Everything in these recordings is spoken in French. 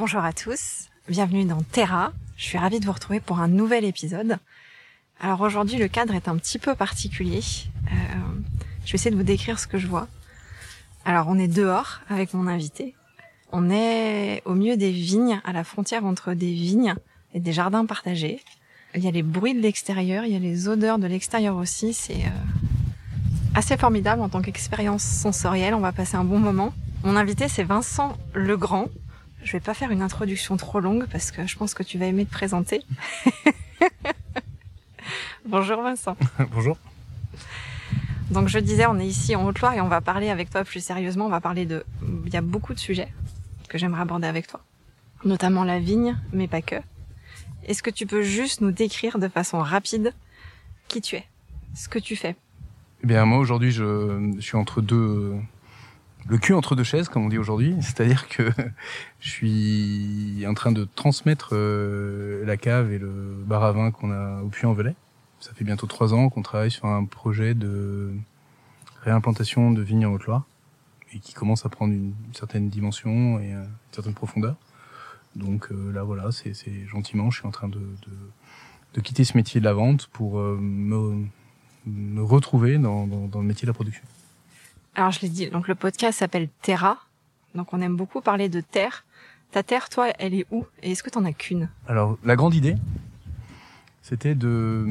Bonjour à tous, bienvenue dans Terra. Je suis ravie de vous retrouver pour un nouvel épisode. Alors aujourd'hui le cadre est un petit peu particulier. Euh, je vais essayer de vous décrire ce que je vois. Alors on est dehors avec mon invité. On est au milieu des vignes, à la frontière entre des vignes et des jardins partagés. Il y a les bruits de l'extérieur, il y a les odeurs de l'extérieur aussi. C'est euh, assez formidable en tant qu'expérience sensorielle. On va passer un bon moment. Mon invité c'est Vincent Legrand. Je vais pas faire une introduction trop longue parce que je pense que tu vas aimer te présenter. Bonjour Vincent. Bonjour. Donc je disais, on est ici en Haute-Loire et on va parler avec toi plus sérieusement. On va parler de, il y a beaucoup de sujets que j'aimerais aborder avec toi, notamment la vigne, mais pas que. Est-ce que tu peux juste nous décrire de façon rapide qui tu es, ce que tu fais? Eh bien moi aujourd'hui je, je suis entre deux le cul entre deux chaises, comme on dit aujourd'hui. C'est-à-dire que je suis en train de transmettre euh, la cave et le bar à vin qu'on a au Puy-en-Velay. Ça fait bientôt trois ans qu'on travaille sur un projet de réimplantation de vignes en Haute-Loire et qui commence à prendre une certaine dimension et une certaine profondeur. Donc euh, là, voilà, c'est gentiment, je suis en train de, de, de, quitter ce métier de la vente pour euh, me, me, retrouver dans, dans, dans le métier de la production. Alors je l'ai dit, donc le podcast s'appelle Terra. Donc on aime beaucoup parler de terre. Ta terre, toi, elle est où? Et est-ce que t'en as qu'une? Alors la grande idée, c'était de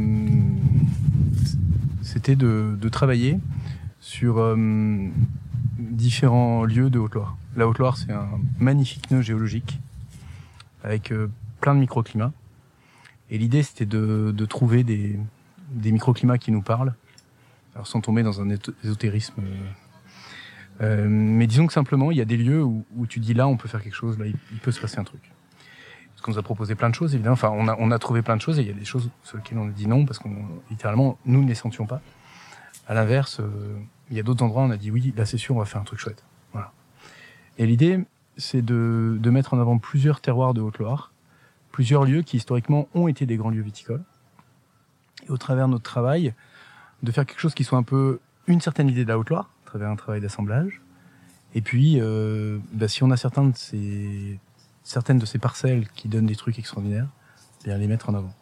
c'était de, travailler sur euh, différents lieux de Haute-Loire. La Haute-Loire, c'est un magnifique nœud géologique avec euh, plein de microclimats. Et l'idée, c'était de, de, trouver des, des microclimats qui nous parlent, alors sans tomber dans un ésotérisme euh, mais disons que simplement, il y a des lieux où, où, tu dis là, on peut faire quelque chose, là, il, il peut se passer un truc. Parce qu'on nous a proposé plein de choses, évidemment. Enfin, on a, on a trouvé plein de choses et il y a des choses sur lesquelles on a dit non parce qu'on, littéralement, nous ne les sentions pas. À l'inverse, euh, il y a d'autres endroits où on a dit oui, là c'est sûr, on va faire un truc chouette. Voilà. Et l'idée, c'est de, de mettre en avant plusieurs terroirs de Haute-Loire, plusieurs lieux qui historiquement ont été des grands lieux viticoles. Et au travers de notre travail, de faire quelque chose qui soit un peu une certaine idée de la Haute-Loire, à travers un travail d'assemblage. Et puis, euh, bah, si on a certains de ces, certaines de ces parcelles qui donnent des trucs extraordinaires, bien les mettre en avant.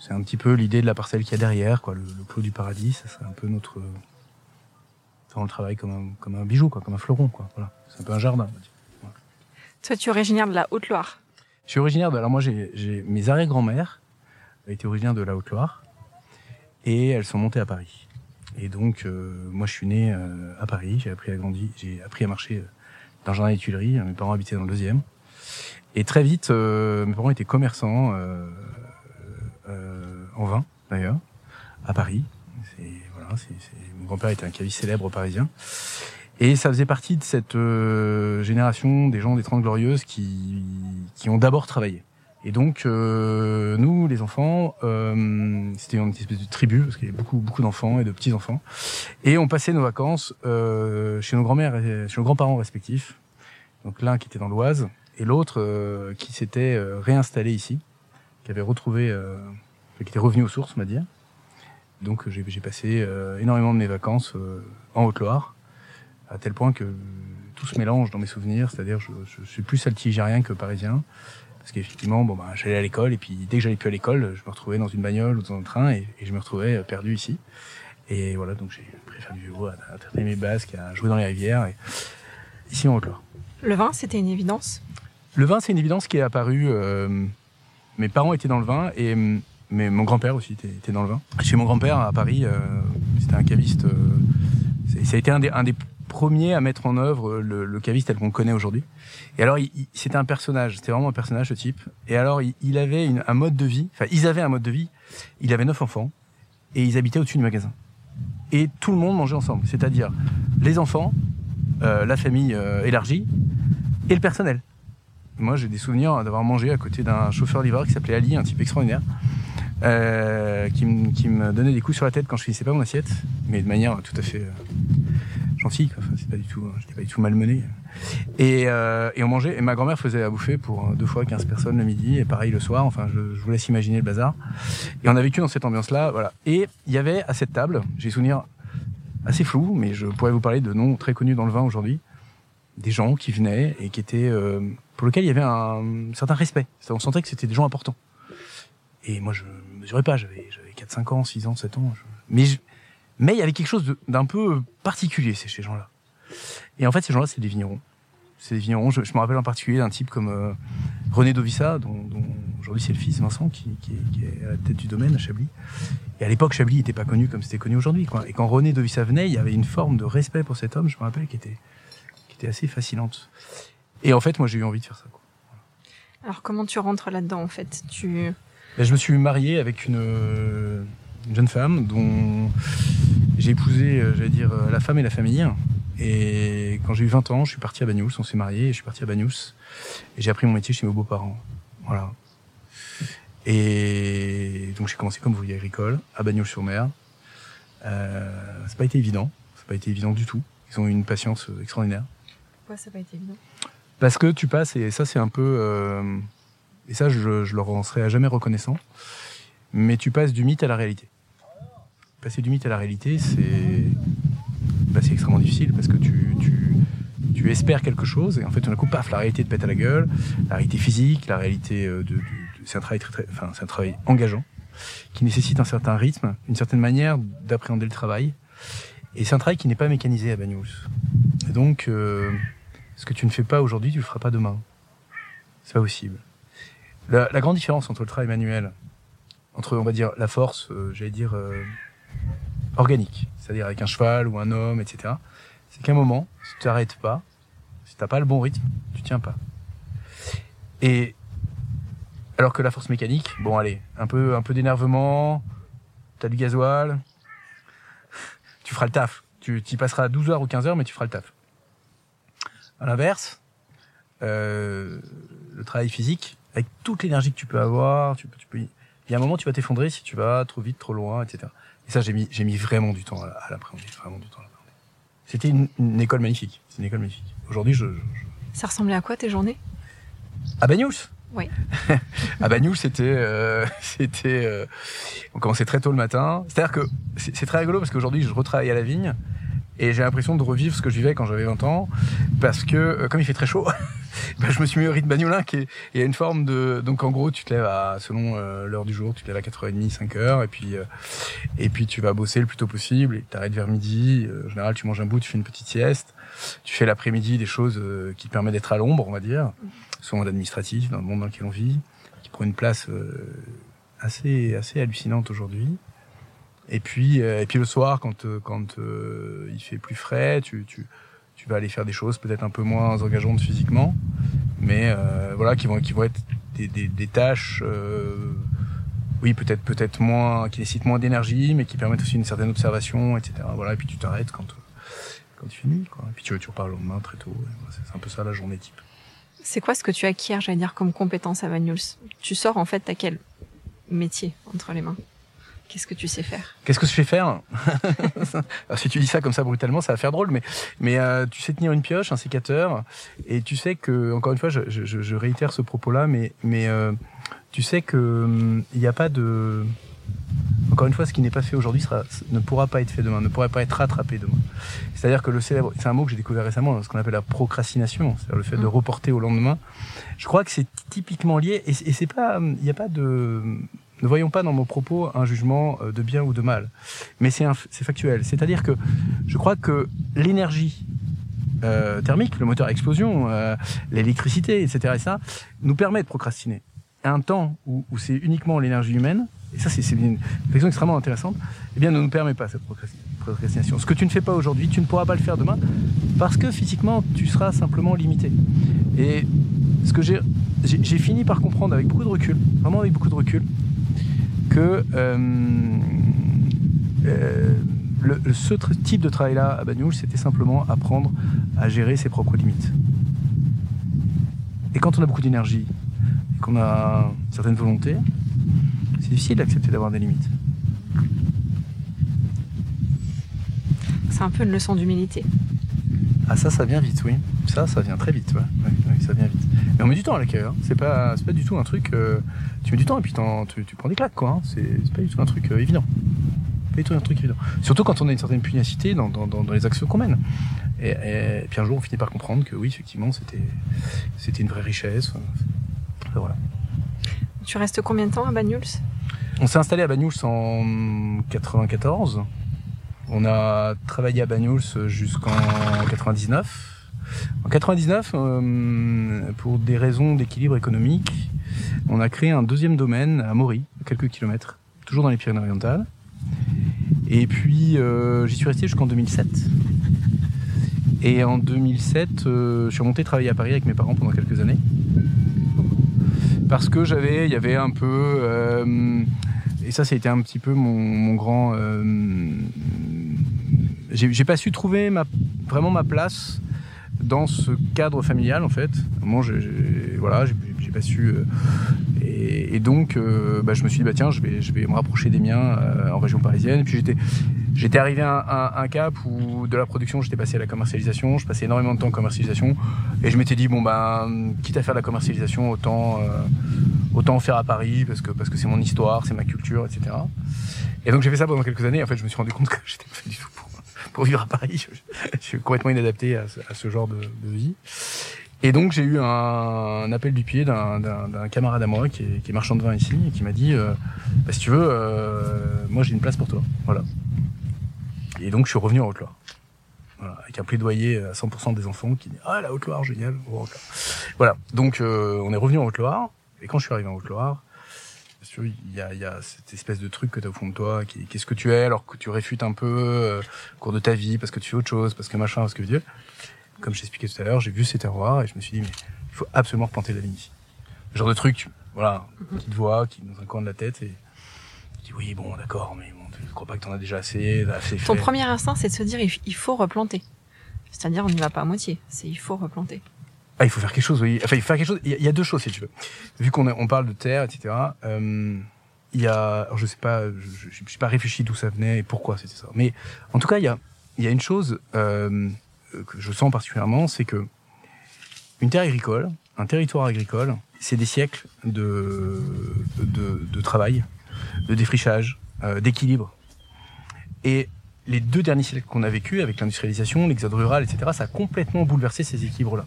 C'est un petit peu l'idée de la parcelle qu'il y a derrière, quoi, le, le clos du paradis. Ça serait un peu notre, on le travaille comme un, comme un bijou, quoi, comme un fleuron, quoi. Voilà, c'est un peu un jardin. Voilà. Toi, tu es originaire de la Haute-Loire. Je suis originaire de. Alors moi, j'ai mes arrière-grand-mères étaient originaires de la Haute-Loire et elles sont montées à Paris. Et donc, euh, moi, je suis né euh, à Paris. J'ai appris à grandir, j'ai appris à marcher euh, dans le jardin des Tuileries. Mes parents habitaient dans le deuxième. Et très vite, mes parents étaient commerçants en vin, d'ailleurs, à Paris. Voilà, c est, c est... Mon grand-père était un caviste célèbre parisien. Et ça faisait partie de cette génération des gens des Trente Glorieuses qui ont d'abord travaillé. Et donc, euh, nous, les enfants, euh, c'était une espèce de tribu, parce qu'il y avait beaucoup, beaucoup d'enfants et de petits-enfants. Et on passait nos vacances euh, chez nos grands-mères, chez nos grands-parents respectifs. Donc l'un qui était dans l'Oise, et l'autre euh, qui s'était euh, réinstallé ici, qui avait retrouvé, euh, qui était revenu aux sources, on va dire. Donc j'ai passé énormément de mes vacances en Haute-Loire, à tel point que tout se mélange dans mes souvenirs, c'est-à-dire je, je suis plus altigérien que parisien. Parce qu'effectivement, bon, bah, j'allais à l'école et puis dès que j'allais plus à l'école, je me retrouvais dans une bagnole ou dans un train et, et je me retrouvais perdu ici. Et voilà, donc j'ai préféré du vélo, à, à traiter mes basques, à jouer dans les rivières, et ici en Haute-Loire. Le vin, c'était une évidence? Le vin, c'est une évidence qui est apparue. Euh, mes parents étaient dans le vin et mais mon grand-père aussi était, était, dans le vin. Chez mon grand-père à Paris, euh, c'était un caviste. Euh, ça a été un des, un des premier à mettre en œuvre le, caviste tel qu'on le connaît aujourd'hui. Et alors, c'était un personnage, c'était vraiment un personnage, ce type. Et alors, il, il avait un mode de vie, enfin, ils avaient un mode de vie. Il avait neuf enfants et ils habitaient au-dessus du magasin. Et tout le monde mangeait ensemble, c'est-à-dire les enfants, euh, la famille euh, élargie et le personnel. Moi, j'ai des souvenirs d'avoir mangé à côté d'un chauffeur livreur qui s'appelait Ali, un type extraordinaire, euh, qui, me- donnait des coups sur la tête quand je finissais pas mon assiette, mais de manière tout à fait gentille. quoi. Enfin, c'est pas du tout, j'étais pas du tout malmené. Et, euh, et on mangeait. Et ma grand-mère faisait à bouffer pour euh, deux fois 15 personnes le midi, et pareil le soir. Enfin, je, je vous laisse imaginer le bazar. Et on a vécu dans cette ambiance-là, voilà. Et il y avait à cette table, j'ai des souvenirs assez flous, mais je pourrais vous parler de noms très connus dans le vin aujourd'hui, des gens qui venaient et qui étaient euh, pour lesquels il y avait un certain respect. On sentait que c'était des gens importants. Et moi, je mesurais pas, j'avais j'avais 4, 5 ans, 6 ans, 7 ans. je- Mais je- mais il y avait quelque chose d'un peu particulier chez ces gens-là. Et en fait, ces gens-là, c'est des vignerons. C'est des vignerons. Je, je me rappelle en particulier d'un type comme euh, René Dovissa, dont, dont aujourd'hui c'est le fils Vincent qui, qui, est, qui est à la tête du domaine à Chablis. Et à l'époque, Chablis n'était pas connu comme c'était connu aujourd'hui. quoi. Et quand René Dovissa venait, il y avait une forme de respect pour cet homme, je me rappelle, qui était, qui était assez fascinante. Et en fait, moi, j'ai eu envie de faire ça. quoi. Alors comment tu rentres là-dedans en fait? Tu Ben, je me suis marié avec une, euh, une jeune femme dont j'ai épousé, euh, j'allais dire, euh, la femme et la famille. Et quand j'ai eu 20 ans, je suis parti à Bagnous, on s'est mariés, et je suis parti à Bagnous. Et j'ai appris mon métier chez mes beaux-parents. Voilà. Et donc j'ai commencé comme ouvrier agricole à Bagnous-sur-Mer. Euh, c'est pas été évident, c'est pas été évident du tout. Ils ont eu une patience euh, extraordinaire. Pourquoi ça n'a pas été évident? Parce que tu passes, et ça c'est un peu... euh, et ça je, je leur en serai à jamais reconnaissant, mais tu passes du mythe à la réalité. Passer du mythe à la réalité, c'est bah, extrêmement difficile parce que tu, espères quelque chose et en fait tout d'un coup, paf, la réalité te pète à la gueule, la réalité physique, la réalité euh, de... c'est un travail très, très, enfin, c'est un travail engageant qui nécessite un certain rythme, une certaine manière d'appréhender le travail. Et c'est un travail qui n'est pas mécanisé à Bagnous. Et donc, euh, ce que tu ne fais pas aujourd'hui, tu le feras pas demain. C'est pas possible. La, la grande différence entre le travail manuel, entre, on va dire, la force, euh, j'allais dire, euh, organique, c'est-à-dire avec un cheval ou un homme, etc., c'est qu'à un moment, si tu t'arrêtes pas, si t'as pas le bon rythme, tu tiens pas. Et alors que la force mécanique, bon allez, un peu, un peu d'énervement, t'as du gasoil, tu feras le taf. Tu y passeras 12 heures ou 15 heures, mais tu feras le taf. À l'inverse, euh, le travail physique, avec toute l'énergie que tu peux avoir, tu peux, tu peux, il y a un moment tu vas t'effondrer si tu vas trop vite, trop loin, etc. Et ça, j'ai mis, j'ai mis vraiment du temps à, à l'appréhender, vraiment du temps à l'appréhender. C'était une, une école magnifique. C'est une école magnifique. Aujourd'hui, je, je- je- Ça ressemblait à quoi tes journées? À Bagnous. Oui. à Bagnous, c'était, euh, c'était, euh, on commençait très tôt le matin. C'est-à-dire que c'est c'est très rigolo parce qu'aujourd'hui, je retravaille à la vigne et j'ai l'impression de revivre ce que je vivais quand j'avais 20 ans parce que euh, comme il fait très chaud, ben, je me suis mis au rythme bagnolin qui est, y a une forme de, donc en gros, tu te lèves à, selon euh, l'heure du jour, tu te lèves à 4h30, 5h et puis, euh, et puis tu vas bosser le plus tôt possible et t'arrêtes vers midi. Euh, En général, tu manges un bout, tu fais une petite sieste. Tu fais l'après-midi des choses euh, qui te permettent d'être à l'ombre, on va dire souvent d'administratif dans le monde dans lequel on vit, qui prend une place euh, assez assez hallucinante aujourd'hui. Et puis et puis le soir quand quand il fait plus frais, tu tu tu vas aller faire des choses peut-être un peu moins engageantes physiquement, mais euh, voilà qui vont qui vont être des des, tâches euh, oui peut-être peut-être moins qui nécessitent moins d'énergie, mais qui permettent aussi une certaine observation, etc. Voilà et puis tu t'arrêtes quand quand tu finis quoi. Et puis tu tu repars le lendemain très tôt. C'est un peu ça la journée type. C'est quoi ce que tu acquiers, j'allais dire, comme compétence à Bagnouls Tu sors en fait, t'as quel métier entre les mains? Qu'est-ce que tu sais faire Qu'est-ce que je fais faire Alors, Si tu dis ça comme ça brutalement, ça va faire drôle, mais mais euh, tu sais tenir une pioche, un sécateur, et tu sais que encore une fois, je, je, je réitère ce propos-là, mais mais euh, tu sais que hum, il n'y a pas de encore une fois, ce qui n'est pas fait aujourd'hui sera, ne pourra pas être fait demain, ne pourra pas être rattrapé demain. C'est-à-dire que le célèbre, c'est un mot que j'ai découvert récemment, ce qu'on appelle la procrastination, c'est-à-dire le fait de Mm. reporter au lendemain. Je crois que c'est typiquement lié, et, et c'est pas, il n'y a pas de, ne voyons pas dans mon propos un jugement euh, de bien ou de mal, mais c'est factuel. C'est-à-dire que je crois que l'énergie euh, thermique, le moteur à explosion, euh, l'électricité, etc., et ça, nous permet de procrastiner. À un temps où, c'est uniquement l'énergie humaine, et ça c'est une réflexion extrêmement intéressante, eh bien ne nous permet pas cette procrasti- procrastination. Ce que tu ne fais pas aujourd'hui, tu ne pourras pas le faire demain, parce que physiquement, tu seras simplement limité. Et ce que j'ai fini par comprendre avec beaucoup de recul, vraiment avec beaucoup de recul, que euh, euh, le, ce type de travail-là à Bagnouls, c'était simplement apprendre à, gérer ses propres limites. Et quand on a beaucoup d'énergie, et qu'on a une certaine volonté, c'est difficile d'accepter d'avoir des limites. C'est un peu une leçon d'humilité. Ah ça, ça vient vite, oui. Ça, ça vient très vite, ouais, ça vient vite. Mais on met du temps à l'accueil. Hein. C'est pas, c'est pas du tout un truc. euh, tu mets du temps et puis tu, tu prends des claques, quoi. hein. C'est, pas du tout un truc euh, évident. Pas du tout un truc évident. Surtout quand on a une certaine pugnacité dans, dans, dans, dans les actions qu'on mène. Et, et puis un jour, on finit par comprendre que oui, effectivement, c'était, c'était une vraie richesse. Enfin, enfin, voilà. Tu restes combien de temps à Banyuls On s'est installé à Banyuls en 94. On a travaillé à Banyuls jusqu'en 99. En 99, euh, pour des raisons d'équilibre économique, on a créé un deuxième domaine à Maury, quelques kilomètres, toujours dans les Pyrénées-Orientales. Et puis, euh, j'y suis resté jusqu'en 2007. Et en 2007, euh, je suis remonté travailler à Paris avec mes parents pendant quelques années. Parce que j'avais, il y avait un peu, euh, et ça, ça a été un petit peu mon, grand. j'ai pas su trouver vraiment ma place dans ce cadre familial en fait. Moi, j'ai pas su. euh, et, donc, euh, bah, je me suis dit bah tiens, je vais, je vais me rapprocher des miens euh, en région parisienne. Puis j'étais, j'étais arrivé à un, cap où de la production, j'étais passé à la commercialisation. Je passais énormément de temps en commercialisation, et je m'étais dit bon ben, quitte à faire de la commercialisation, autant, faire à Paris parce que parce que c'est mon histoire, c'est ma culture, etc. Et donc j'ai fait ça pendant quelques années. En fait, je me suis rendu compte que j'étais pas du tout pour, vivre à Paris. Je, suis complètement inadapté à ce, genre de vie. Et donc j'ai eu un, appel du pied d'un- camarade à moi qui est, qui est marchand de vin ici et qui m'a dit euh, bah, si tu veux, euh, moi j'ai une place pour toi. Voilà. Et donc je suis revenu en Haute-Loire. Avec un plaidoyer à 100% des enfants qui dit ah la Haute-Loire génial. oh. Voilà. Donc euh, on est revenu en Haute-Loire et quand je suis arrivé en Haute-Loire Bien sûr, il y a, cette espèce de truc que tu as au fond de toi, qu'est-ce que tu es, alors que tu réfutes un peu euh, au cours de ta vie, parce que tu fais autre chose, parce que machin, parce que Dieu. Comme j'expliquais tout à l'heure, j'ai vu ces terroirs et je me suis dit, mais il faut absolument replanter la ligne ici. Le genre de truc, voilà, une petite voix qui est dans un coin de la tête et qui dit, oui, bon, d'accord, mais bon, je crois pas que t'en as déjà assez, assez Ton premier instinct, c'est de se dire il faut replanter. C'est-à-dire, on n'y va pas à moitié. C'est il faut replanter. Ah, il faut faire quelque chose, oui. Enfin, il faut faire quelque chose. Il y a- deux choses, si tu veux. Vu qu'on on parle de terre, etc. euh, il y a, alors je sais pas, je, je, je suis pas réfléchi d'où ça venait et pourquoi c'était ça. Mais en tout cas, il y a, il y a une chose euh, que je sens particulièrement, c'est que une terre agricole, un territoire agricole, c'est des siècles de, de, travail, de défrichage, euh, d'équilibre. Et les deux derniers siècles qu'on a vécu avec l'industrialisation, l'exode rural, etc., ça a complètement bouleversé ces équilibres-là.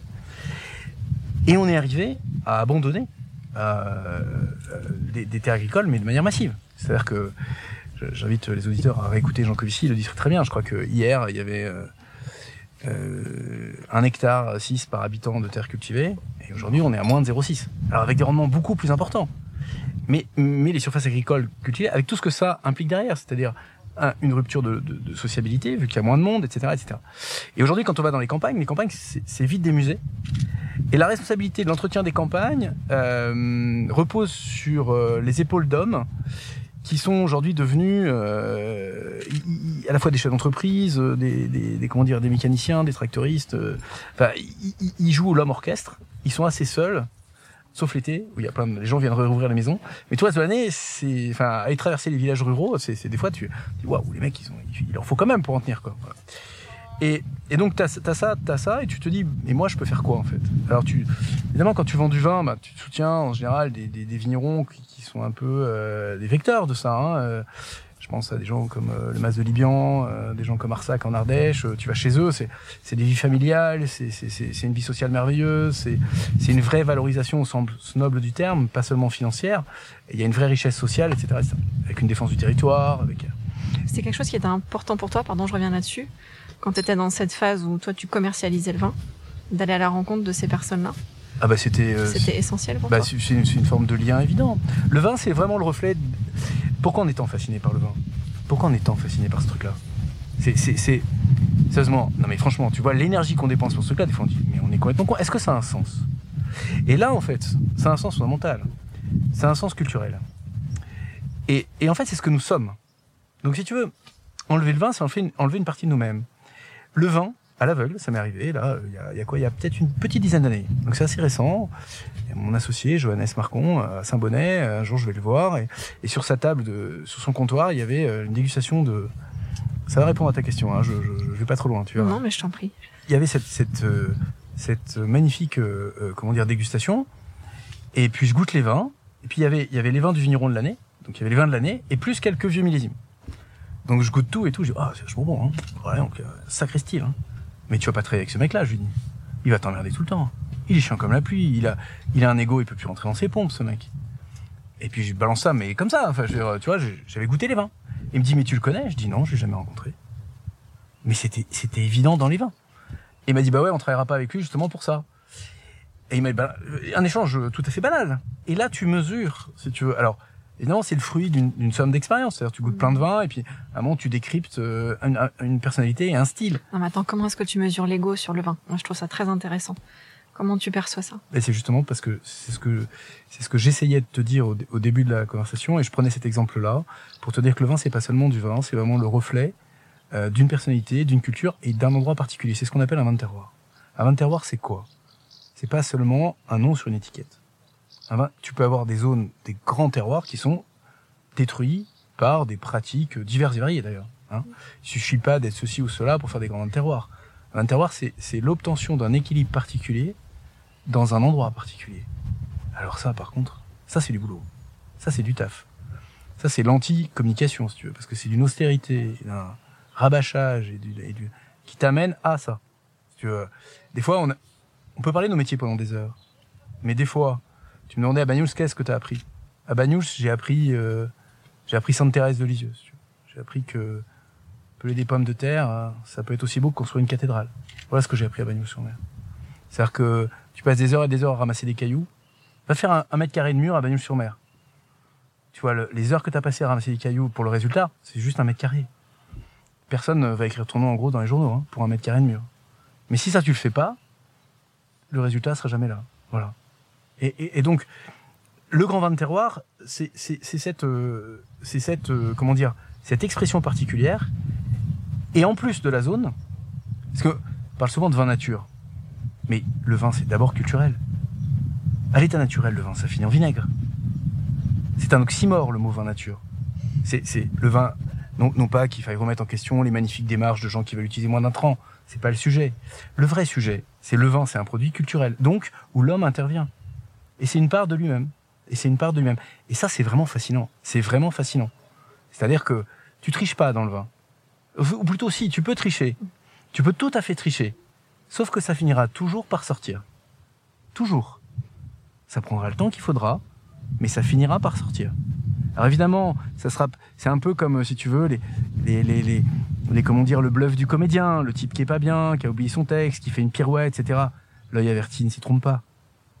Et on est arrivé à abandonner euh, euh, des, terres agricoles, mais de manière massive. C'est-à-dire que j'invite les auditeurs à réécouter Jean Covici, il le dit très bien. Je crois que hier, il y avait euh, euh, un hectare 6 par habitant de terres cultivées, et aujourd'hui, on est à moins de 0,6. Alors avec des rendements beaucoup plus importants. Mais, mais les surfaces agricoles cultivées, avec tout ce que ça implique derrière, c'est-à-dire un- une rupture de, sociabilité, vu qu'il y a moins de monde, etc. etc. Et aujourd'hui, quand on va dans les campagnes, les campagnes, c'est c'est vite des musées. Et la responsabilité de l'entretien des campagnes euh, repose sur euh, les épaules d'hommes qui sont aujourd'hui devenus euh, à la fois des chefs d'entreprise, euh, des, des, des- comment dire, des mécaniciens, des tracteuristes. euh, Enfin, ils- ils jouent l'homme orchestre. Ils sont assez seuls, sauf l'été où il y a plein de les gens viennent rouvrir la maison. Mais tout le reste l'année, c'est, enfin, aller traverser les villages ruraux, c'est, des fois tu, tu dis waouh, les mecs, ils ont, il leur faut quand même pour en tenir quoi. Voilà. Et, et donc, tu as, ça, t'as ça, et tu te dis, mais moi, je peux faire quoi, en fait? Alors, tu, évidemment, quand tu vends du vin, bah, tu soutiens, en général, des, des, des vignerons qui, qui sont un peu euh, des vecteurs de ça. Hein. Euh, je pense à des gens comme euh, le Mas de Libian, euh, des gens comme Arsac en Ardèche. Euh, tu vas chez eux, c'est c'est des vies familiales, c'est c'est- c'est- c'est une vie sociale merveilleuse, c'est c'est une vraie valorisation au sens noble du terme, pas seulement financière. Il y a une vraie richesse sociale, etc., etc. Avec une défense du territoire, avec... euh, C'était quelque chose qui était important pour toi, pardon, je reviens là-dessus, quand tu étais dans cette phase où toi tu commercialisais le vin, d'aller à la rencontre de ces personnes-là. Ah bah c'était... euh, C'était essentiel pour Bah, toi. c'est une, une forme de lien évident. Le vin, c'est vraiment le reflet. de- Pourquoi on est tant fasciné par le vin? Pourquoi on est tant fasciné par ce truc-là? C'est, c'est, c'est- sérieusement. Non mais franchement, tu vois l'énergie qu'on dépense pour ce truc-là. Des fois, on dit, mais on est complètement con. Est-ce que ça a un sens? Et là, en fait, ça a un sens fondamental. Ça a un sens culturel. Et, et en fait, c'est ce que nous sommes. Donc, si tu veux, enlever le vin, c'est enlever une, enlever une partie de nous-mêmes. Le vin, à l'aveugle, ça m'est arrivé là, il y a, il y a quoi Il y a peut-être une petite dizaine d'années. Donc c'est assez récent. A mon associé Johannes Marcon à Saint-Bonnet. Un jour, je vais le voir et, et sur sa table, de, sur son comptoir, il y avait euh, une dégustation de. Ça va répondre à ta question. Hein, je, je, je vais pas trop loin, tu vois. Non, mais je t'en prie. Il y avait cette cette euh, cette magnifique euh, euh, comment dire dégustation. Et puis je goûte les vins. Et puis il y avait il y avait les vins du vigneron de l'année. Donc il y avait les vins de l'année et plus quelques vieux millésimes. Donc je goûte tout et tout. Je dis ah c'est vachement bon. Hein. Ouais donc euh, sacré style. Hein. Mais tu vas pas travailler avec ce mec-là, je lui dis. Il va t'emmerder tout le temps. Il est chiant comme la pluie. Il a, il a un ego, il peut plus rentrer dans ses pompes, ce mec. Et puis je balance ça, mais comme ça. Enfin, je tu vois, j'avais goûté les vins. Il me dit, mais tu le connais? Je dis non, je l'ai jamais rencontré. Mais c'était, c'était évident dans les vins. Et il m'a dit, bah ouais, on travaillera pas avec lui justement pour ça. Et il m'a dit, bah, un échange tout à fait banal. Et là, tu mesures, si tu veux. Alors, évidemment, c'est le fruit d'une somme d'expérience. C'est-à-dire, tu goûtes plein de vins et puis, à un moment, tu décryptes euh, une, une personnalité et un style. Non, mais attends, comment est-ce que tu mesures l'ego sur le vin? Moi, je trouve ça très intéressant. Comment tu perçois ça? Et c'est justement parce que c'est ce que c'est ce que j'essayais de te dire au, au début de la conversation et je prenais cet exemple-là pour te dire que le vin c'est pas seulement du vin, c'est vraiment le reflet euh, d'une personnalité, d'une culture et d'un endroit particulier. C'est ce qu'on appelle un vin de terroir. Un vin de terroir c'est quoi? C'est pas seulement un nom sur une étiquette. Tu peux avoir des zones, des grands terroirs qui sont détruits par des pratiques diverses et variées d'ailleurs. Hein. Il suffit pas d'être ceci ou cela pour faire des grands vins de terroir. Un terroir c'est l'obtention d'un équilibre particulier dans un endroit particulier. Alors ça, par contre, ça c'est du boulot. Ça c'est du taf. Ça c'est l'anti-communication, si tu veux, parce que c'est d'une austérité, d'un rabâchage et du, et du- qui t'amène à ça. Si tu veux. Des fois, on, a- on peut parler de nos métiers pendant des heures, mais des fois, tu me demandais à Bagnouls qu'est-ce que t'as appris? À Bagnouls, j'ai appris, euh, j'ai appris Sainte Thérèse de Lisieux. tu. J'ai appris que peler des pommes de terre, euh, ça peut être aussi beau que construire une cathédrale. Voilà ce que j'ai appris à Bagnouls-sur-Mer. C'est-à-dire que tu passes des heures et des heures à ramasser des cailloux. Va faire un, mètre carré de mur à Bagnouls-sur-Mer. Tu vois, le- les heures que tu as passées à ramasser des cailloux pour le résultat, c'est juste un mètre carré. Personne ne va écrire ton nom en gros dans les journaux hein, pour un mètre carré de mur. Mais si ça tu le fais pas, le résultat sera jamais là. Voilà. Et, donc, le grand vin de terroir, c'est c'est- c'est cette, euh, c'est cette, euh, comment dire, cette expression particulière. Et en plus de la zone, parce que on parle souvent de vin nature, mais le vin c'est d'abord culturel. À l'état naturel, le vin ça finit en vinaigre. C'est un oxymore le mot vin nature. C'est le vin, non, non pas qu'il faille remettre en question les magnifiques démarches de gens qui veulent utiliser moins d'intrants. C'est pas le sujet. Le vrai sujet, c'est le vin, c'est un produit culturel, donc où l'homme intervient. Et c'est une part de lui-même. Et c'est une part de lui-même. Et ça, c'est vraiment fascinant. C'est vraiment fascinant. C'est-à-dire que tu triches pas dans le vin. Ou plutôt, si, tu peux tricher. Tu peux tout à fait tricher. Sauf que ça finira toujours par sortir. Toujours. Ça prendra le temps qu'il faudra, mais ça finira par sortir. Alors évidemment, ça sera, c'est un peu comme, euh, si tu veux, les, les, les, les, les- comment dire, le bluff du comédien, le type qui est pas bien, qui a oublié son texte, qui fait une pirouette, etc. L'œil averti ne s'y trompe pas.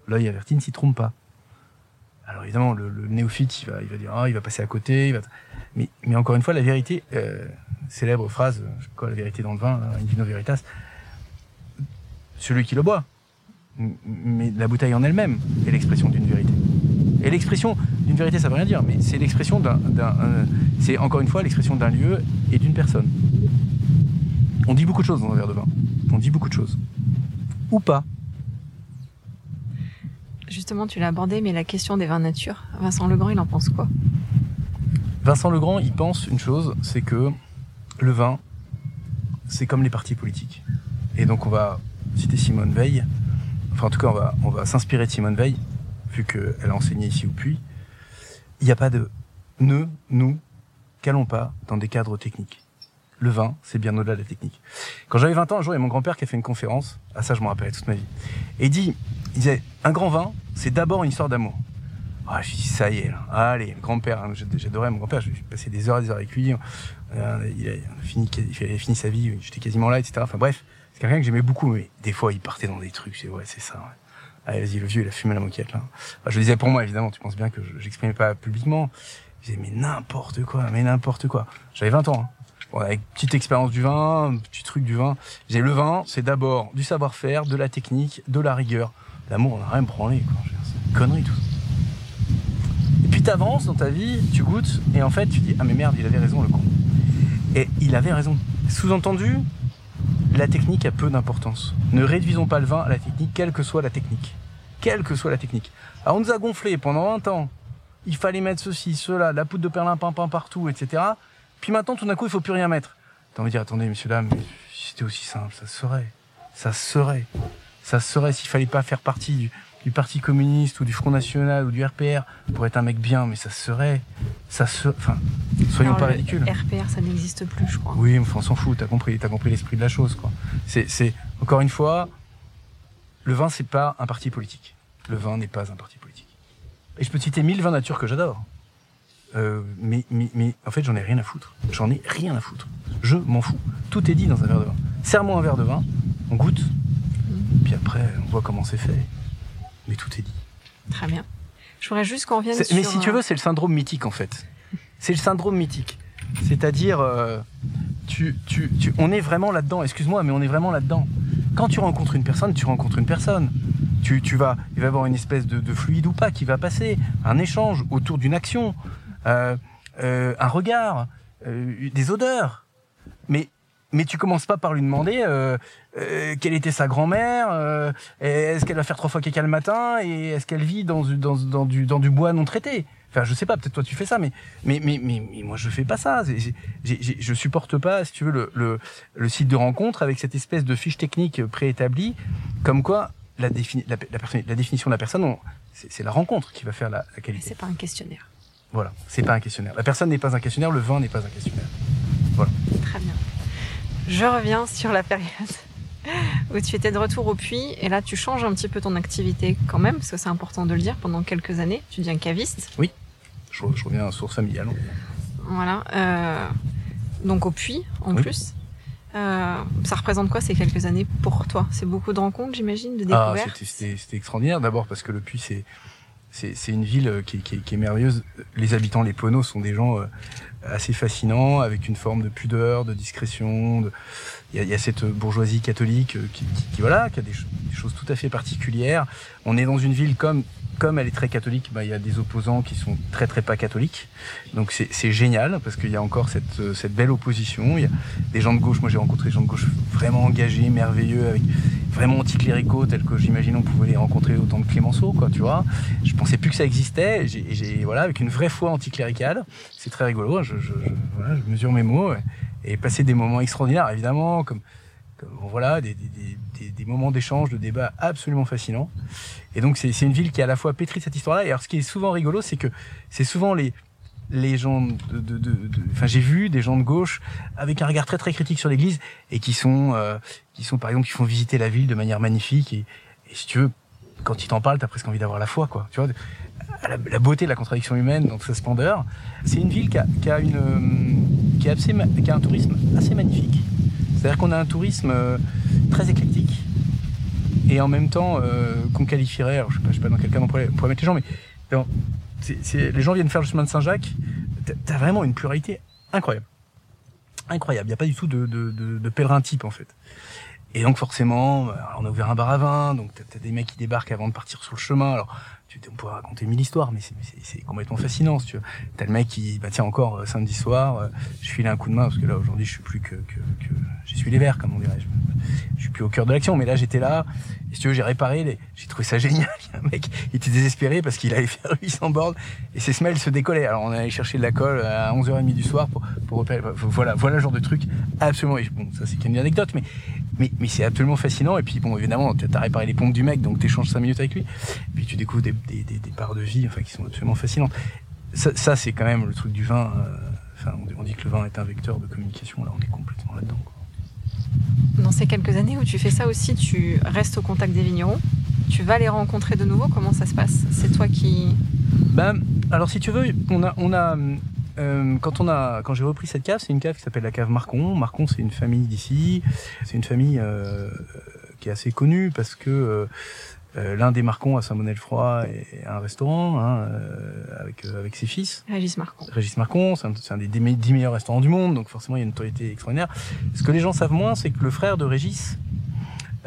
L'œil averti ne s'y trompe pas. Alors évidemment, le, néophyte, il va, va dire, ah, il va passer à côté, il va. Mais, encore une fois, la vérité, euh, célèbre phrase, euh, quoi, la vérité dans le vin, hein, in vino veritas, celui qui le boit. Mais la bouteille en elle-même est l'expression d'une vérité. Et l'expression d'une vérité, ça veut rien dire, mais c'est l'expression d'un, d'un- euh, c'est encore une fois l'expression d'un lieu et d'une personne. On dit beaucoup de choses dans un verre de vin. On dit beaucoup de choses. Ou pas. Justement, tu l'as abordé, mais la question des vins nature, Vincent Legrand, il en pense quoi? Vincent Legrand, il pense une chose, c'est que le vin, c'est comme les partis politiques. Et donc on va citer Simone Veil. Enfin, en tout cas, on va, s'inspirer de Simone Veil, vu qu'elle a enseigné ici au Puy. Il n'y a pas de ne, nous, qu'allons pas dans des cadres techniques. Le vin, c'est bien au-delà de la technique. Quand j'avais 20 ans, un jour, il y a mon grand-père qui a fait une conférence. Ah, ça, je m'en rappelle toute ma vie. Et il dit, il disait, un grand vin, c'est d'abord une histoire d'amour. Ah, je dis, ça y est, là. Allez, le grand-père, hein, j'ad- j'adorais mon grand-père, j'ai passé des heures et des heures avec lui. Euh, il, a, fini, sa vie, j'étais quasiment là, etc. Enfin bref, c'est quelqu'un que j'aimais beaucoup, mais des fois, il partait dans des trucs, c'est ouais, c'est ça. Allez, vas-y, le vieux, il a fumé la moquette, là. Je le disais pour moi, évidemment, tu penses bien que je- j'exprimais pas publiquement. Je disais, mais n'importe quoi, mais n'importe quoi. J'avais 20 ans, hein. Bon, avec petite expérience du vin, petit truc du vin. Je disais, le vin, c'est d'abord du savoir-faire, de la technique, de la rigueur. L'amour, on n'a rien branlé, quoi. C'est connerie, tout ça. Et puis t'avances dans ta vie, tu goûtes, et en fait tu dis ah mais merde, il avait raison le con. Et il avait raison. Sous-entendu, la technique a peu d'importance. Ne réduisons pas le vin à la technique, quelle que soit la technique. Quelle que soit la technique. Alors on nous a gonflé pendant un temps. Il fallait mettre ceci, cela, la poudre de perlimpinpin partout, etc. Puis maintenant, tout d'un coup, il faut plus rien mettre. T'as envie de dire, attendez, messieurs, dames, c'était aussi simple, ça serait. Ça serait. Ça serait s'il fallait pas faire partie du, du Parti communiste ou du Front National ou du RPR pour être un mec bien, mais ça serait. Ça se. Enfin, soyons Alors, pas le ridicules. RPR, ça n'existe plus, je crois. Oui, mais enfin, on s'en fout, t'as compris, t'as compris l'esprit de la chose, quoi. C'est, c'est, encore une fois, le vin, c'est pas un parti politique. Le vin n'est pas un parti politique. Et je peux te citer mille vins nature que j'adore. Euh, mais, mais, mais, en fait, j'en ai rien à foutre. J'en ai rien à foutre. Je m'en fous. Tout est dit dans un verre de vin. Serre-moi un verre de vin, on goûte, puis après, on voit comment c'est fait. Mais tout est dit. Très bien. Je voudrais juste qu'on revienne sur... Mais si tu euh, veux, c'est le syndrome mythique en fait. C'est le syndrome mythique. C'est-à-dire, euh, tu, tu, tu, on est vraiment là-dedans. Excuse-moi, mais on est vraiment là-dedans. Quand tu rencontres une personne, tu rencontres une personne. Tu, tu vas, il va y avoir une espèce de, de fluide ou pas qui va passer, un échange autour d'une action, euh, euh, un regard, des odeurs. Mais mais tu commences pas par lui demander euh, euh, quelle était sa grand-mère, euh, est-ce qu'elle va faire trois fois caca le matin et est-ce qu'elle vit dans, du- dans, dans, du, dans du bois non traité? Enfin, je sais pas, peut-être toi tu fais ça, mais mais mais mais, mais moi je fais pas ça. J'ai- j'ai- je supporte pas, si tu veux, le, le, le site de rencontre avec cette espèce de fiche technique préétablie, comme quoi la, défini, la, la, personne- la définition de la personne, on- c'est la rencontre qui va faire la, la Mais qualité. c'est pas un questionnaire. Voilà, c'est pas un questionnaire. La personne n'est pas un questionnaire, le vin n'est pas un questionnaire. Très bien. Je reviens sur la période où tu étais de retour au puits et là tu changes un petit peu ton activité quand même, parce que c'est important de le dire, pendant quelques années, tu deviens caviste. Je, je reviens à source familiale. Voilà. euh, donc au puits en Oui. plus. Euh, ça représente quoi ces quelques années pour toi? C'est beaucoup de rencontres, j'imagine, de Ah, découvertes? c'était- c'était c'était extraordinaire. D'abord parce que le Puy, c'est c'est une ville euh, qui, est- merveilleuse. Les habitants, les Poneaux, sont des gens euh, assez fascinants, avec une forme de pudeur, de discrétion. Il y, a, cette bourgeoisie catholique euh, qui, voilà, a des, ch- des choses tout à fait particulières. On est dans une ville comme elle est très catholique, bah, il y a des opposants qui sont très très pas catholiques. Donc c'est génial parce qu'il y a encore cette, cette belle opposition. Il y a des gens de gauche, moi j'ai rencontré des gens de gauche vraiment engagés, merveilleux, avec vraiment anticléricaux tels que j'imagine on pouvait les rencontrer au temps de Clémenceau, quoi, tu vois. Je pensais plus que ça existait. J'ai, voilà, avec une vraie foi anticléricale. C'est très rigolo. Je, je, mesure mes mots et, et passer des moments extraordinaires, évidemment, comme, voilà, des, des, des, des, moments d'échange, de débat absolument fascinants. Et donc c'est une ville qui est à la fois pétrie de cette histoire-là. Et alors ce qui est souvent rigolo, c'est que c'est souvent les les gens de, enfin j'ai vu des gens de gauche avec un regard très très critique sur l'Église et qui sont euh, qui sont par exemple qui font visiter la ville de manière magnifique et, et si tu veux quand ils t'en parlent t'as presque envie d'avoir la foi quoi. Tu vois la, beauté de la contradiction humaine dans sa splendeur c'est une ville qui a, une euh, qui un tourisme assez magnifique. C'est à dire qu'on a un tourisme euh, très éclectique et en même temps euh, qu'on qualifierait alors je sais pas, je sais pas dans quel cas on pourrait, on pourrait mettre les gens mais dans- c'est- les gens viennent faire le chemin de Saint-Jacques t'as- vraiment une pluralité incroyable incroyable il n'y a pas du tout de, de, de, de pèlerin type en fait et donc forcément, euh, on a ouvert un bar à vin, donc t'as as des mecs qui débarquent avant de partir sur le chemin. Alors, tu, on pourrait raconter mille histoires, mais c'est- complètement fascinant. Si tu. T'as le mec qui, bah tiens encore euh, samedi soir, euh, je file un coup de main parce que là aujourd'hui je suis plus que, que, que les verts comme on dirait. Je, je suis plus au cœur de l'action, mais là j'étais là. Et si tu veux, j'ai réparé, les... j'ai trouvé ça génial. Un mec, il était désespéré parce qu'il allait faire 800 bornes et ses semelles se décollaient. Alors on allait chercher de la colle à 11h30 du soir pour pour repérer. Voilà, voilà le genre de truc absolument. et Bon, ça c'est qu'une anecdote, mais mais, mais c'est absolument fascinant. Et puis, bon, évidemment, tu as réparé les pompes du mec, donc tu échanges 5 minutes avec lui. Puis tu découvres des, des, des, des parts de vie enfin, qui sont absolument fascinantes. Ça, c'est quand même le truc du vin. euh, Enfin, on dit que le vin est un vecteur de communication. Là, on est complètement là-dedans. Ces quelques années où tu fais ça aussi, tu restes au contact des vignerons, tu vas les rencontrer de nouveau, comment ça se passe? C'est toi qui... Ben, alors si tu veux, on a, on a, euh, quand on a, quand j'ai repris cette cave, c'est une cave qui s'appelle la cave Marcon. Marcon, c'est une famille d'ici. C'est une famille euh, qui est assez connue parce que euh, l'un des Marcon à Saint-Bonnet-le-Froid est un restaurant hein, euh, avec euh, avec ses fils. Régis Marcon. Régis Marcon, c'est un, des 10 meilleurs restaurants du monde, donc forcément il y a une notoriété extraordinaire. Ce que les gens savent moins, c'est que le frère de Régis,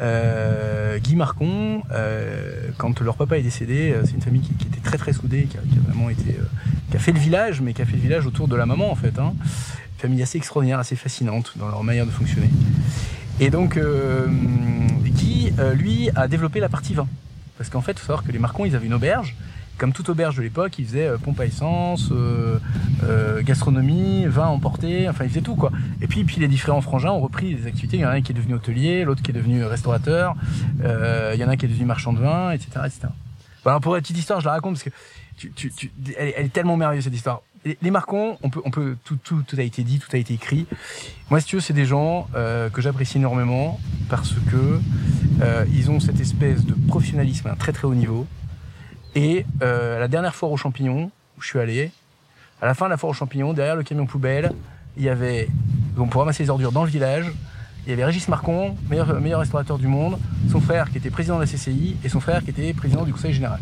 euh, Guy Marcon, euh, quand leur papa est décédé, euh, c'est une famille qui, qui était très très soudée, qui a, qui a vraiment été, euh, qui a fait le village, mais qui a fait le village autour de la maman en fait. Hein. Une famille assez extraordinaire, assez fascinante dans leur manière de fonctionner. Et donc, euh, lui, a développé la partie vin. Parce qu'en fait, il faut savoir que les Marcons, ils avaient une auberge. Comme toute auberge de l'époque, ils faisaient euh, pompe à essence, euh, gastronomie, vin emporté, enfin, ils faisaient tout, quoi. Et puis, les différents frangins ont repris des activités. Il y en a un qui est devenu hôtelier, l'autre qui est devenu restaurateur, il y en a un qui est devenu marchand de vin, etc. Bon, alors, pour la petite histoire, je la raconte parce que tu, elle est tellement merveilleuse, cette histoire. Les, Marcons, on peut, on peut, tout, tout, a été dit, tout a été écrit. Moi, si tu veux, c'est des gens euh, que j'apprécie énormément parce que euh, ils ont cette espèce de professionnalisme à un très très haut niveau. Et euh, la dernière foire aux champignons où je suis allé, à la fin de la foire aux champignons, derrière le camion poubelle, il y avait, donc pour ramasser les ordures dans le village, il y avait Régis Marcon, meilleur, meilleur restaurateur du monde, son frère qui était président de la CCI et son frère qui était président du Conseil général.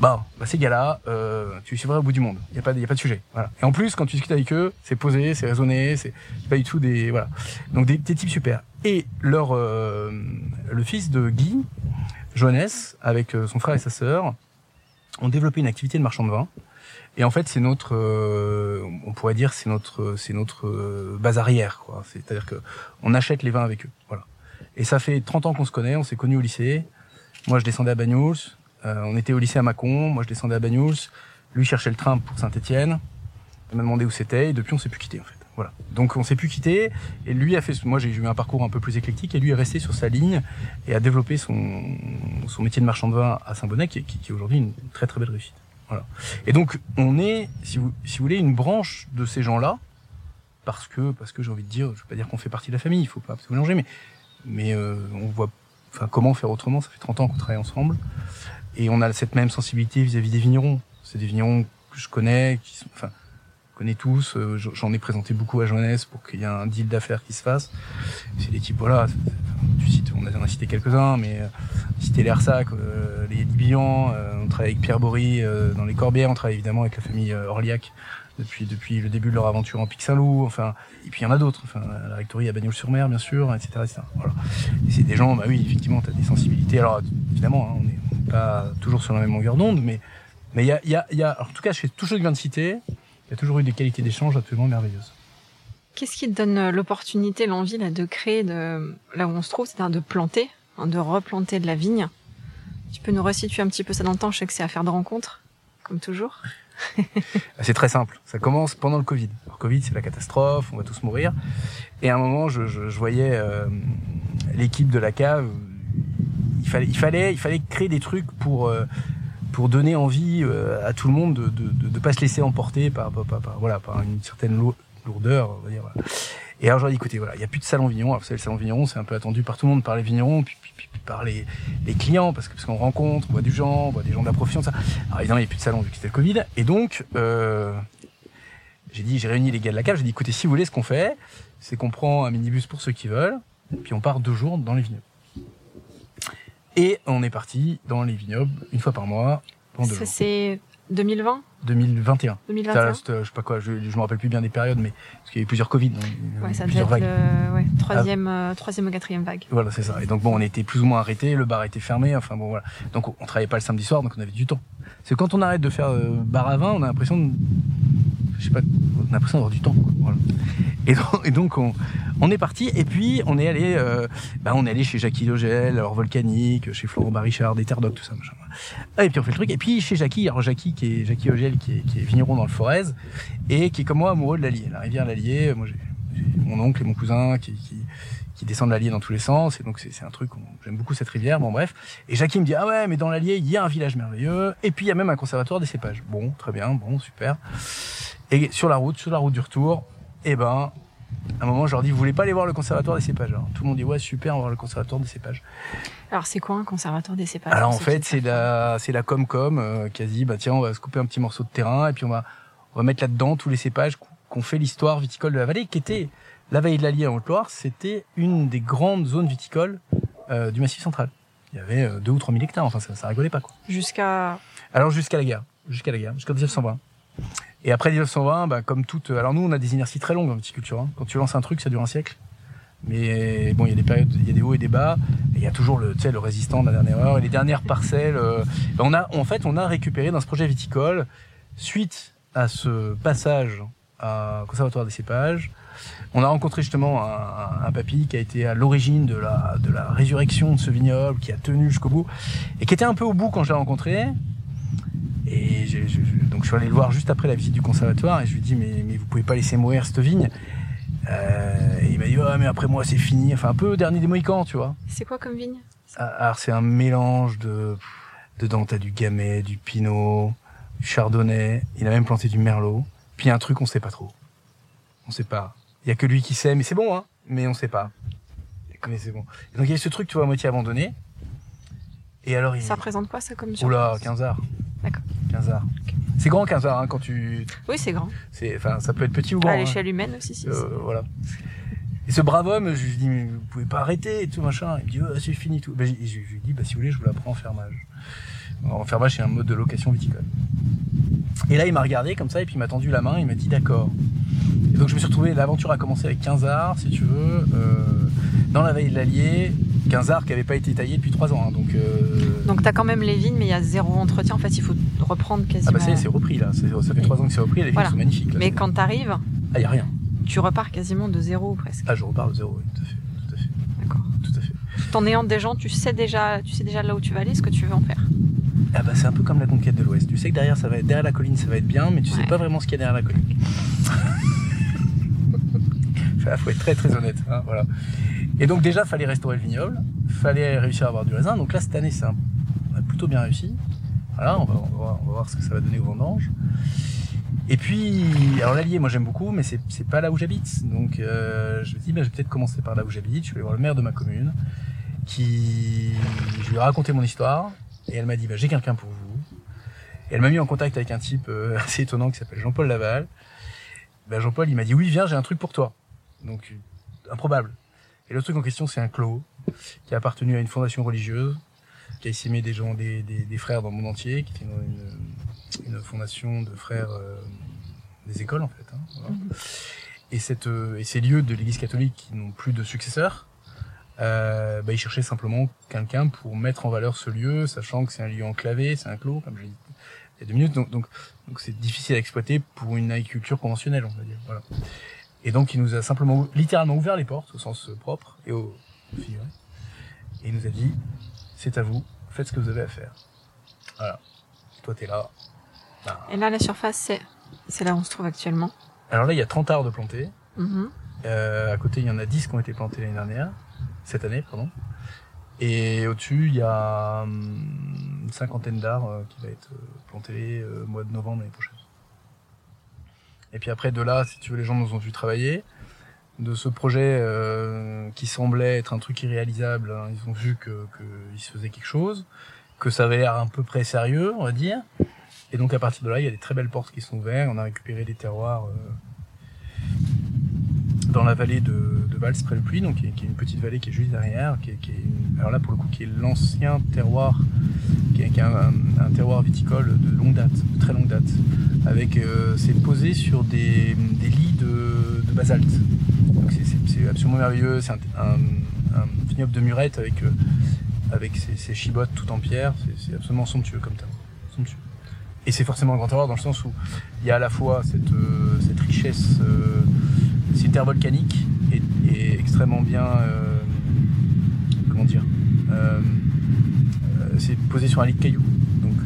Bon, bah ces gars-là, euh, tu les suivrais au bout du monde. Il n'y a, pas de- y a pas de sujet. Voilà. Et en plus, quand tu discutes avec eux, c'est posé, c'est raisonné, c'est pas du tout des. Voilà. Donc des, des types super. Et leur, euh, le fils de Guy, Johannes, avec euh, son frère et sa sœur, ont développé une activité de marchand de vin. Et en fait, c'est notre, euh, on pourrait dire, c'est notre, c'est notre euh, base arrière, quoi. C'est-à-dire que on achète les vins avec eux, voilà. Et ça fait 30 ans qu'on se connaît, on s'est connus au lycée. Moi, je descendais à Banyuls, on était au lycée à Mâcon, moi je descendais à Banyuls. Lui cherchait le train pour Saint-Étienne. Il m'a demandé où c'était et depuis on s'est plus quitté en fait. Voilà. Donc on s'est plus quitté et lui a fait. Moi j'ai eu un parcours un peu plus éclectique et lui est resté sur sa ligne et a développé son, son métier de marchand de vin à Saint-Bonnet qui, est- qui, qui est aujourd'hui une très très belle réussite. Voilà. Et donc on est, si vous, si vous voulez, une branche de ces gens-là parce que parce que j'ai envie de dire, je veux pas dire qu'on fait partie de la famille, il faut pas se mélanger, mais mais euh, on voit, enfin comment faire autrement. Ça fait 30 ans qu'on travaille ensemble et on a cette même sensibilité vis-à-vis des vignerons. C'est des vignerons que je connais, qui sont, enfin, je connais tous. euh, J'en ai présenté beaucoup à Jeunesse pour qu'il y ait un deal d'affaires qui se fasse. C'est des types, voilà. Tu cites, on en a cité quelques-uns, mais euh, citer les Arsac, euh, les Libian, euh, on travaille avec Pierre Bory euh, dans les Corbières, on travaille évidemment avec la famille euh, Orliac depuis depuis le début de leur aventure en Pic Saint-Loup. Enfin, et puis il y en a d'autres. Enfin, la rectorie à Bagnols-sur-Mer, bien sûr, etc., etc. Voilà. Et c'est des gens, bah oui, effectivement, tu as des sensibilités. Alors, évidemment, hein, on n'est on n'est pas toujours sur la même longueur d'onde, mais mais il y a, il y a, il y a, alors, en tout cas, chez tous ceux que je viens de citer, il y a toujours eu des qualités d'échange absolument merveilleuses. Qu'est-ce qui te donne euh, l'opportunité, l'envie là, de créer de là où on se trouve, c'est-à-dire de planter, hein, de replanter de la vigne? Tu peux nous resituer un petit peu ça dans le temps Je sais que c'est affaire de rencontre, comme toujours. C'est très simple. Ça commence pendant le Covid. Le Covid, c'est la catastrophe, on va tous mourir. Et à un moment, je, je, je voyais euh, l'équipe de la cave. Il fallait, il fallait, il fallait créer des trucs pour euh, pour donner envie euh, à tout le monde de de, de, de pas se laisser emporter par, par, par, par- voilà par une certaine lour- lourdeur, on va dire. Et alors, je leur ai dit, écoutez, voilà, il n'y a plus de salon vigneron. Alors, vous savez, le salon vigneron, c'est un peu attendu par tout le monde, par les vignerons, puis, puis, puis- par les, les clients, parce que parce qu'on rencontre, on voit du gens, on voit des gens de la profession, ça. Alors, évidemment, il n'y a plus de salon vu que c'était le Covid. Et donc, euh, j'ai dit, j'ai réuni les gars de la cave, j'ai dit, écoutez, si vous voulez, ce qu'on fait, c'est qu'on prend un minibus pour ceux qui veulent, puis on part deux jours dans les vignobles. Et on est parti dans les vignobles une fois par mois, pendant deux Ça c'est 2020, 2021. 2021. Ça, euh, je sais pas quoi, je, je me rappelle plus bien des périodes, mais parce qu'il y a eu plusieurs Covid, donc, Ouais, ça plusieurs être vagues. le ouais, troisième, euh, troisième ou quatrième vague. Voilà, c'est ça. Et donc bon, on était plus ou moins arrêtés, le bar était fermé, enfin bon voilà. Donc on, on travaillait pas le samedi soir, donc on avait du temps. C'est quand on arrête de faire euh, bar à vin, on a l'impression de, je sais pas, on a l'impression d'avoir du temps. quoi. Voilà. Et donc, on, on est parti et puis on est allé, euh, bah, on est allé chez Jackie Logel, alors volcanique, chez Florent Barichard, des terres d'oc, tout ça. Machin. Ah, et puis on fait le truc. Et puis chez Jackie, alors Jackie qui est Jackie Logel qui est, qui est vigneron dans le Forez et qui est comme moi amoureux de l'Allier, la rivière l'Allier. Moi j'ai mon oncle et mon cousin qui, qui qui descendent l'Allier dans tous les sens, et donc c'est un truc, j'aime beaucoup cette rivière, bon bref. Et Jackie me dit, ah ouais, mais dans l'Allier, il y a un village merveilleux, et puis il y a même un conservatoire des cépages. Bon, très bien, bon, super. Et sur la route, sur la route du retour, eh ben, à un moment, je leur dis, vous voulez pas aller voir le conservatoire des cépages Alors, Tout le monde dit, ouais, super, on va voir le conservatoire des cépages. Alors c'est quoi un conservateur des cépages? Alors en fait, c'est la, c'est la Comcom euh, qui a dit, bah tiens, on va se couper un petit morceau de terrain, et puis on va, on va mettre là-dedans tous les cépages qu'o- qu'ont fait l'histoire viticole de la vallée, qui était la vallée de l'Allier en Haute-Loire, c'était une des grandes zones viticoles euh, du Massif central. Il y avait euh, deux ou trois mille hectares, enfin ça, ça rigolait pas quoi. Jusqu'à Alors jusqu'à la guerre, jusqu'à la guerre, jusqu'en 1920. Et après 1920, bah, comme toute, alors nous on a des inerties très longues en viticulture. hein. Quand tu lances un truc, ça dure un siècle. Mais bon, il y a des périodes, il y a des hauts et des bas. Et il y a toujours le, le résistant de la dernière heure. Et les dernières parcelles, euh, bah, on a, en fait, on a récupéré dans ce projet viticole, suite à ce passage à conservatoire des cépages. On a rencontré justement un, un, papy qui a été à l'origine de la, de la résurrection de ce vignoble, qui a tenu jusqu'au bout, et qui était un peu au bout quand je l'ai rencontré. Et je, donc je suis allé le voir juste après la visite du conservatoire, et je lui ai dit, mais, mais vous pouvez pas laisser mourir cette vigne? Euh, et il m'a dit, ouais, mais après moi c'est fini. Enfin, un peu dernier des Mohicans, tu vois. C'est quoi comme vigne? Ah, Alors, c'est un mélange de. Dedans, t'as du gamay, du pinot, du chardonnay. Il a même planté du merlot. Puis un truc, on sait pas trop. On sait pas. Il y a que lui qui sait, mais c'est bon, hein. Mais on sait pas. Mais c'est bon. Et donc il y a ce truc, tu vois, à moitié abandonné. Et alors il... Ça représente quoi ça comme Oula, 15 arts. D'accord. 15 arts. C'est grand 15 arts hein, quand tu. Oui, c'est grand. C'est, enfin, ça peut être petit ou grand. À l'échelle humaine aussi, si. Euh, voilà. Et ce brave homme, je lui dis, mais vous pouvez pas arrêter et tout machin. Il me dit, oh, c'est fini tout. Ben, je, je, lui dis, bah, si vous voulez, je vous la prends en fermage. En fermage, c'est un mode de location viticole. Et là, il m'a regardé comme ça, et puis il m'a tendu la main, il m'a dit d'accord. Et donc je me suis retrouvé, l'aventure a commencé avec 15 arts, si tu veux, euh, dans la veille de l'Allier, 15 arts qui n'avaient pas été taillés depuis 3 ans. Hein, donc euh... donc tu as quand même les vignes, mais il y a zéro entretien, en fait il faut reprendre quasiment. Ah bah ça c'est repris là, ça fait 3 ans que c'est repris, les vignes sont magnifiques. Là, mais quand tu arrives, ah, il n'y a rien. Tu repars quasiment de zéro presque. Ah je repars de zéro, oui, tout à fait. Tout à fait. D'accord. Tout à fait. Ton ayant des gens, tu sais déjà, tu sais déjà là où tu vas aller, ce que tu veux en faire. Ah bah c'est un peu comme la conquête de l'Ouest. Tu sais que derrière ça va être derrière la colline, ça va être bien, mais tu ouais. sais pas vraiment ce qu'il y a derrière la colline. faut être très très honnête. Hein, voilà. Et donc déjà, fallait restaurer le vignoble, fallait réussir à avoir du raisin. Donc là, cette année, c'est on a plutôt bien réussi. Voilà, on va, on, va voir, on va, voir, ce que ça va donner au vendange. Et puis, alors l'Allier, moi j'aime beaucoup, mais c'est pas là où j'habite. Donc euh, je me dis, bah, je vais peut-être commencer par là où j'habite. Je vais aller voir le maire de ma commune, qui, je lui ai raconté mon histoire, et elle m'a dit, bah, j'ai quelqu'un pour vous. Et elle m'a mis en contact avec un type euh, assez étonnant qui s'appelle Jean-Paul Laval. Ben, Jean-Paul, il m'a dit, oui, viens, j'ai un truc pour toi. Donc, improbable. Et le truc en question, c'est un clos qui a appartenu à une fondation religieuse, qui a essaimé des gens, des, des, des, frères dans le monde entier, qui était une, une fondation de frères euh, des écoles, en fait. Hein, voilà. et, cette, euh, et ces lieux de l'Église catholique qui n'ont plus de successeurs, euh, bah, ils cherchaient simplement quelqu'un pour mettre en valeur ce lieu, sachant que c'est un lieu enclavé, c'est un clos, comme j'ai dit il y a deux minutes, donc donc donc c'est difficile à exploiter pour une agriculture conventionnelle, on va dire. Voilà. Et donc il nous a simplement littéralement ouvert les portes au sens propre et au figuré, et il nous a dit c'est à vous, faites ce que vous avez à faire. Voilà. Toi t'es là. Bah. Et là la surface c'est c'est là où on se trouve actuellement. Alors là il y a 30 arbres de plantés. Mm -hmm. euh, à côté il y en a 10 qui ont été plantés l'année dernière, cette année pardon. Et au-dessus, il y a une cinquantaine d'arbres qui va être plantés au mois de novembre l'année prochaine. Et puis après, de là, si tu veux, les gens nous ont vu travailler. De ce projet euh, qui semblait être un truc irréalisable, hein, ils ont vu que qu'il se faisait quelque chose, que ça avait l'air à peu près sérieux, on va dire. Et donc à partir de là, il y a des très belles portes qui sont ouvertes. On a récupéré des terroirs euh, dans la vallée de, de Vals près le Puy, donc qui est, une petite vallée qui est juste derrière, qui est, alors là pour le coup qui est l'ancien terroir, qui est, un, terroir viticole de longue date, de très longue date, avec euh, c'est posé sur des, des lits de, de basalte. C'est absolument merveilleux, c'est un, vignoble de murette avec euh, avec ses, chibottes tout en pierre, c'est absolument somptueux comme terroir, somptueux. Et c'est forcément un grand terroir dans le sens où il y a à la fois cette, euh, cette richesse c'est une terre volcanique et, extrêmement bien comment dire c'est posé sur un lit de cailloux. Donc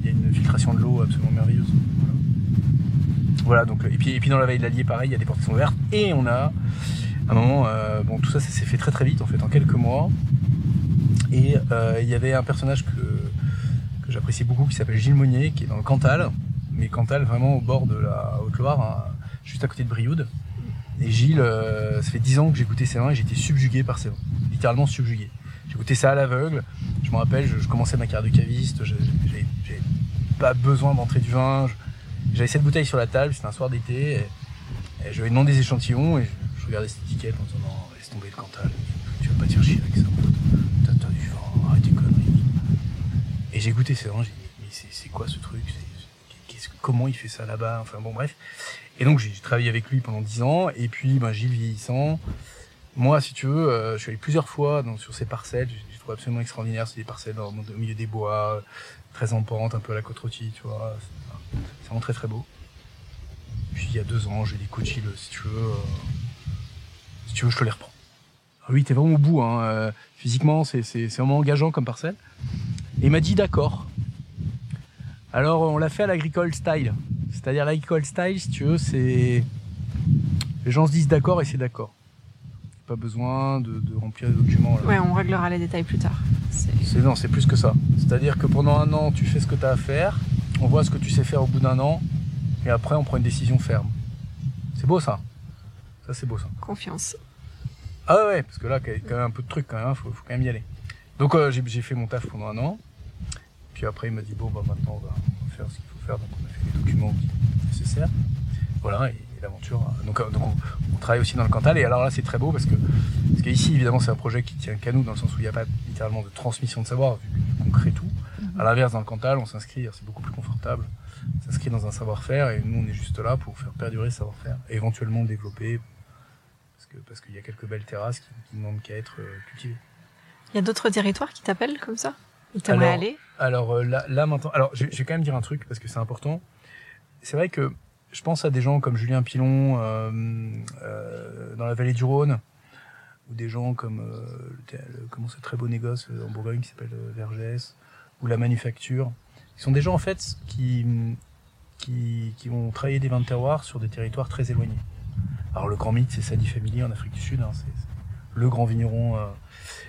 il y a une filtration de l'eau absolument merveilleuse. Voilà. Donc et puis et puis dans la vallée de l'Allier pareil il y a des portes qui sont ouvertes. Et on a un moment euh, bon tout ça, ça s'est fait très très vite en fait en quelques mois. Et euh, il y avait un personnage que que j'apprécie beaucoup qui s'appelle Gilles Monnier qui est dans le Cantal. Mais Cantal vraiment au bord de la Haute-Loire hein, juste à côté de Brioude. Et Gilles, euh, ça fait 10 ans que goûté ses vins et j'étais subjugué par ses vins. Littéralement subjugué. Goûté ça à l'aveugle. Me rappelle, je, commençais ma carrière de caviste, j'avais pas besoin d'entrer du vin. J'avais cette bouteille sur la table, c'était un soir d'été. Et, et ai demandé des échantillons et je, regardais cette étiquette en disant non, laisse tomber le Cantal. Tu vas pas te faire chier avec ça. T'as du vin, arrête tes conneries. Et j'ai goûté ces vins, j'ai dit mais c'est quoi ce truc? Comment il fait ça là-bas? Enfin bon, bref. Et donc j'ai travaillé avec lui pendant dix ans, et puis ben, Gilles vieillissant. Moi, si tu veux, euh, je suis allé plusieurs fois donc, sur ces parcelles, trouve absolument extraordinaire, c'est des parcelles dans, au milieu des bois, très en pente, un peu à la côte rôtie, tu vois, c'est vraiment très très beau. puis il y a deux ans, j'ai des coachs, si tu veux, euh, si tu veux, je te les reprends. Ah oui, t'es vraiment au bout, hein. euh, physiquement, c'est, c'est, c'est vraiment engageant comme parcelle. Et il m'a dit d'accord. Alors on l'a fait à l'agricole style. C'est-à-dire l'agricole style, si tu veux, c'est... Les gens se disent d'accord et c'est d'accord. Pas besoin de, de remplir les documents. Là. Ouais, on réglera les détails plus tard. C'est- non, c'est plus que ça. C'est-à-dire que pendant un an, tu fais ce que tu as à faire, on voit ce que tu sais faire au bout d'un an, et après on prend une décision ferme. C'est beau ça. Ça c'est beau ça. Confiance. Ah ouais, parce que là, il y a quand même un peu de trucs quand même, hein, faut, faut quand même y aller. Donc euh, j'ai fait mon taf pendant un an, puis après il m'a dit bon bah maintenant on va, on va faire ce qu'il faut faire, donc on a fait les documents nécessaires. Voilà, et l'aventure. Donc, euh, donc on, on travaille aussi dans le Cantal, et alors là c'est très beau parce que parce qu'ici évidemment c'est un projet qui tient qu'à nous dans le sens où il n'y a pas littéralement de transmission de savoir, vu qu'on crée tout. À l'inverse dans le Cantal, on s'inscrit, c'est beaucoup plus confortable. On s'inscrit dans un savoir-faire et nous on est juste là pour faire perdurer ce savoir-faire, et éventuellement le développer parce que parce qu'il y a quelques belles terrasses qui, qui ne demandent qu'à être euh, cultivées. Il y a d'autres territoires qui t'appellent comme ça? Où t'aimerais Alors, aller? Alors euh, là, là maintenant, alors je, je vais quand même dire un truc parce que c'est important. C'est vrai que je pense à des gens comme Julien Pilon euh, euh, dans la vallée du Rhône, ou des gens comme euh, le comment ce très beau négoce euh, en Bourgogne qui s'appelle euh, Vergès, ou la manufacture. Ils sont des gens en fait qui qui, qui vont travailler des vins de terroir sur des territoires très éloignés. Alors le grand mythe, c'est Sadi Family en Afrique du Sud, hein, c'est le grand vigneron, euh,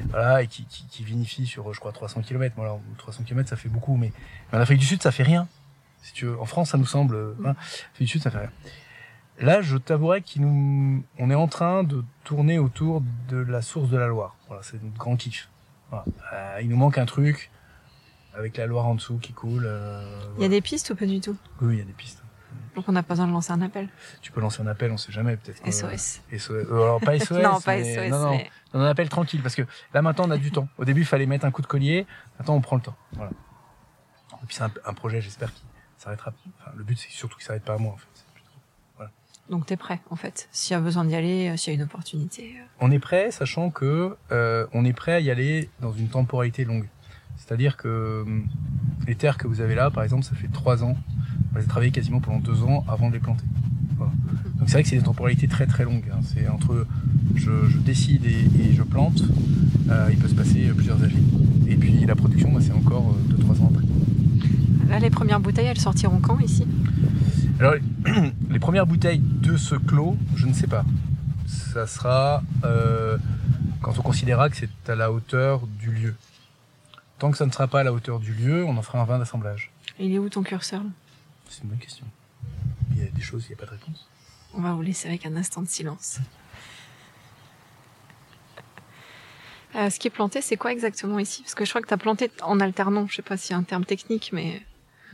voilà, et qui, qui, qui vinifie sur, je crois, 300 km. Alors, 300 km, ça fait beaucoup, mais, mais en Afrique du Sud, ça fait rien. Si tu veux, en France, ça nous semble, euh, hein, du Sud, ça fait rien. Là, je t'avouerais qu'on nous, est en train de tourner autour de la source de la Loire. Voilà, c'est notre grand kiff. Voilà. Euh, il nous manque un truc avec la Loire en dessous qui coule. euh, Il y a voilà. des pistes ou pas du tout? Oui, il y a des pistes. Donc on n'a pas besoin de lancer un appel. Tu peux lancer un appel, on sait jamais, peut-être. que- SOS. SOS. Alors pas SOS. non, pas mais- SOS. Non, non, mais- on en appelle tranquille parce que là maintenant on a du temps. Au début il fallait mettre un coup de collier, maintenant on prend le temps. Voilà. Et puis c'est un, un projet, j'espère qu'il s'arrêtera. Enfin, le but c'est surtout qu'il s'arrête pas à moi en fait. Donc t'es prêt, en fait. S'il y a besoin d'y aller, euh, s'il y a une opportunité. euh. On est prêt, sachant que euh, on est prêt à y aller dans une temporalité longue. C'est-à-dire que hum, les terres que vous avez là, par exemple, ça fait trois ans. On les a travaillées quasiment pendant deux ans avant de les planter. Voilà. Donc c'est vrai que c'est des temporalités très très longues. hein. C'est entre je, je décide et, et je plante, euh, il peut se passer plusieurs années. Et puis la production, bah, c'est encore euh, deux trois ans après. Là, les premières bouteilles, elles sortiront quand ici? Alors, les premières bouteilles de ce clos, je ne sais pas. Ça sera euh, quand on considérera que c'est à la hauteur du lieu. Tant que ça ne sera pas à la hauteur du lieu, on en fera un vin d'assemblage. Il est où ton curseur C'est une bonne question. Il y a des choses, il n'y a pas de réponse. On va vous laisser avec un instant de silence. Euh, ce qui est planté, c'est quoi exactement ici? Parce que je crois que tu as planté en alternant. Je sais pas s'il y a un terme technique, mais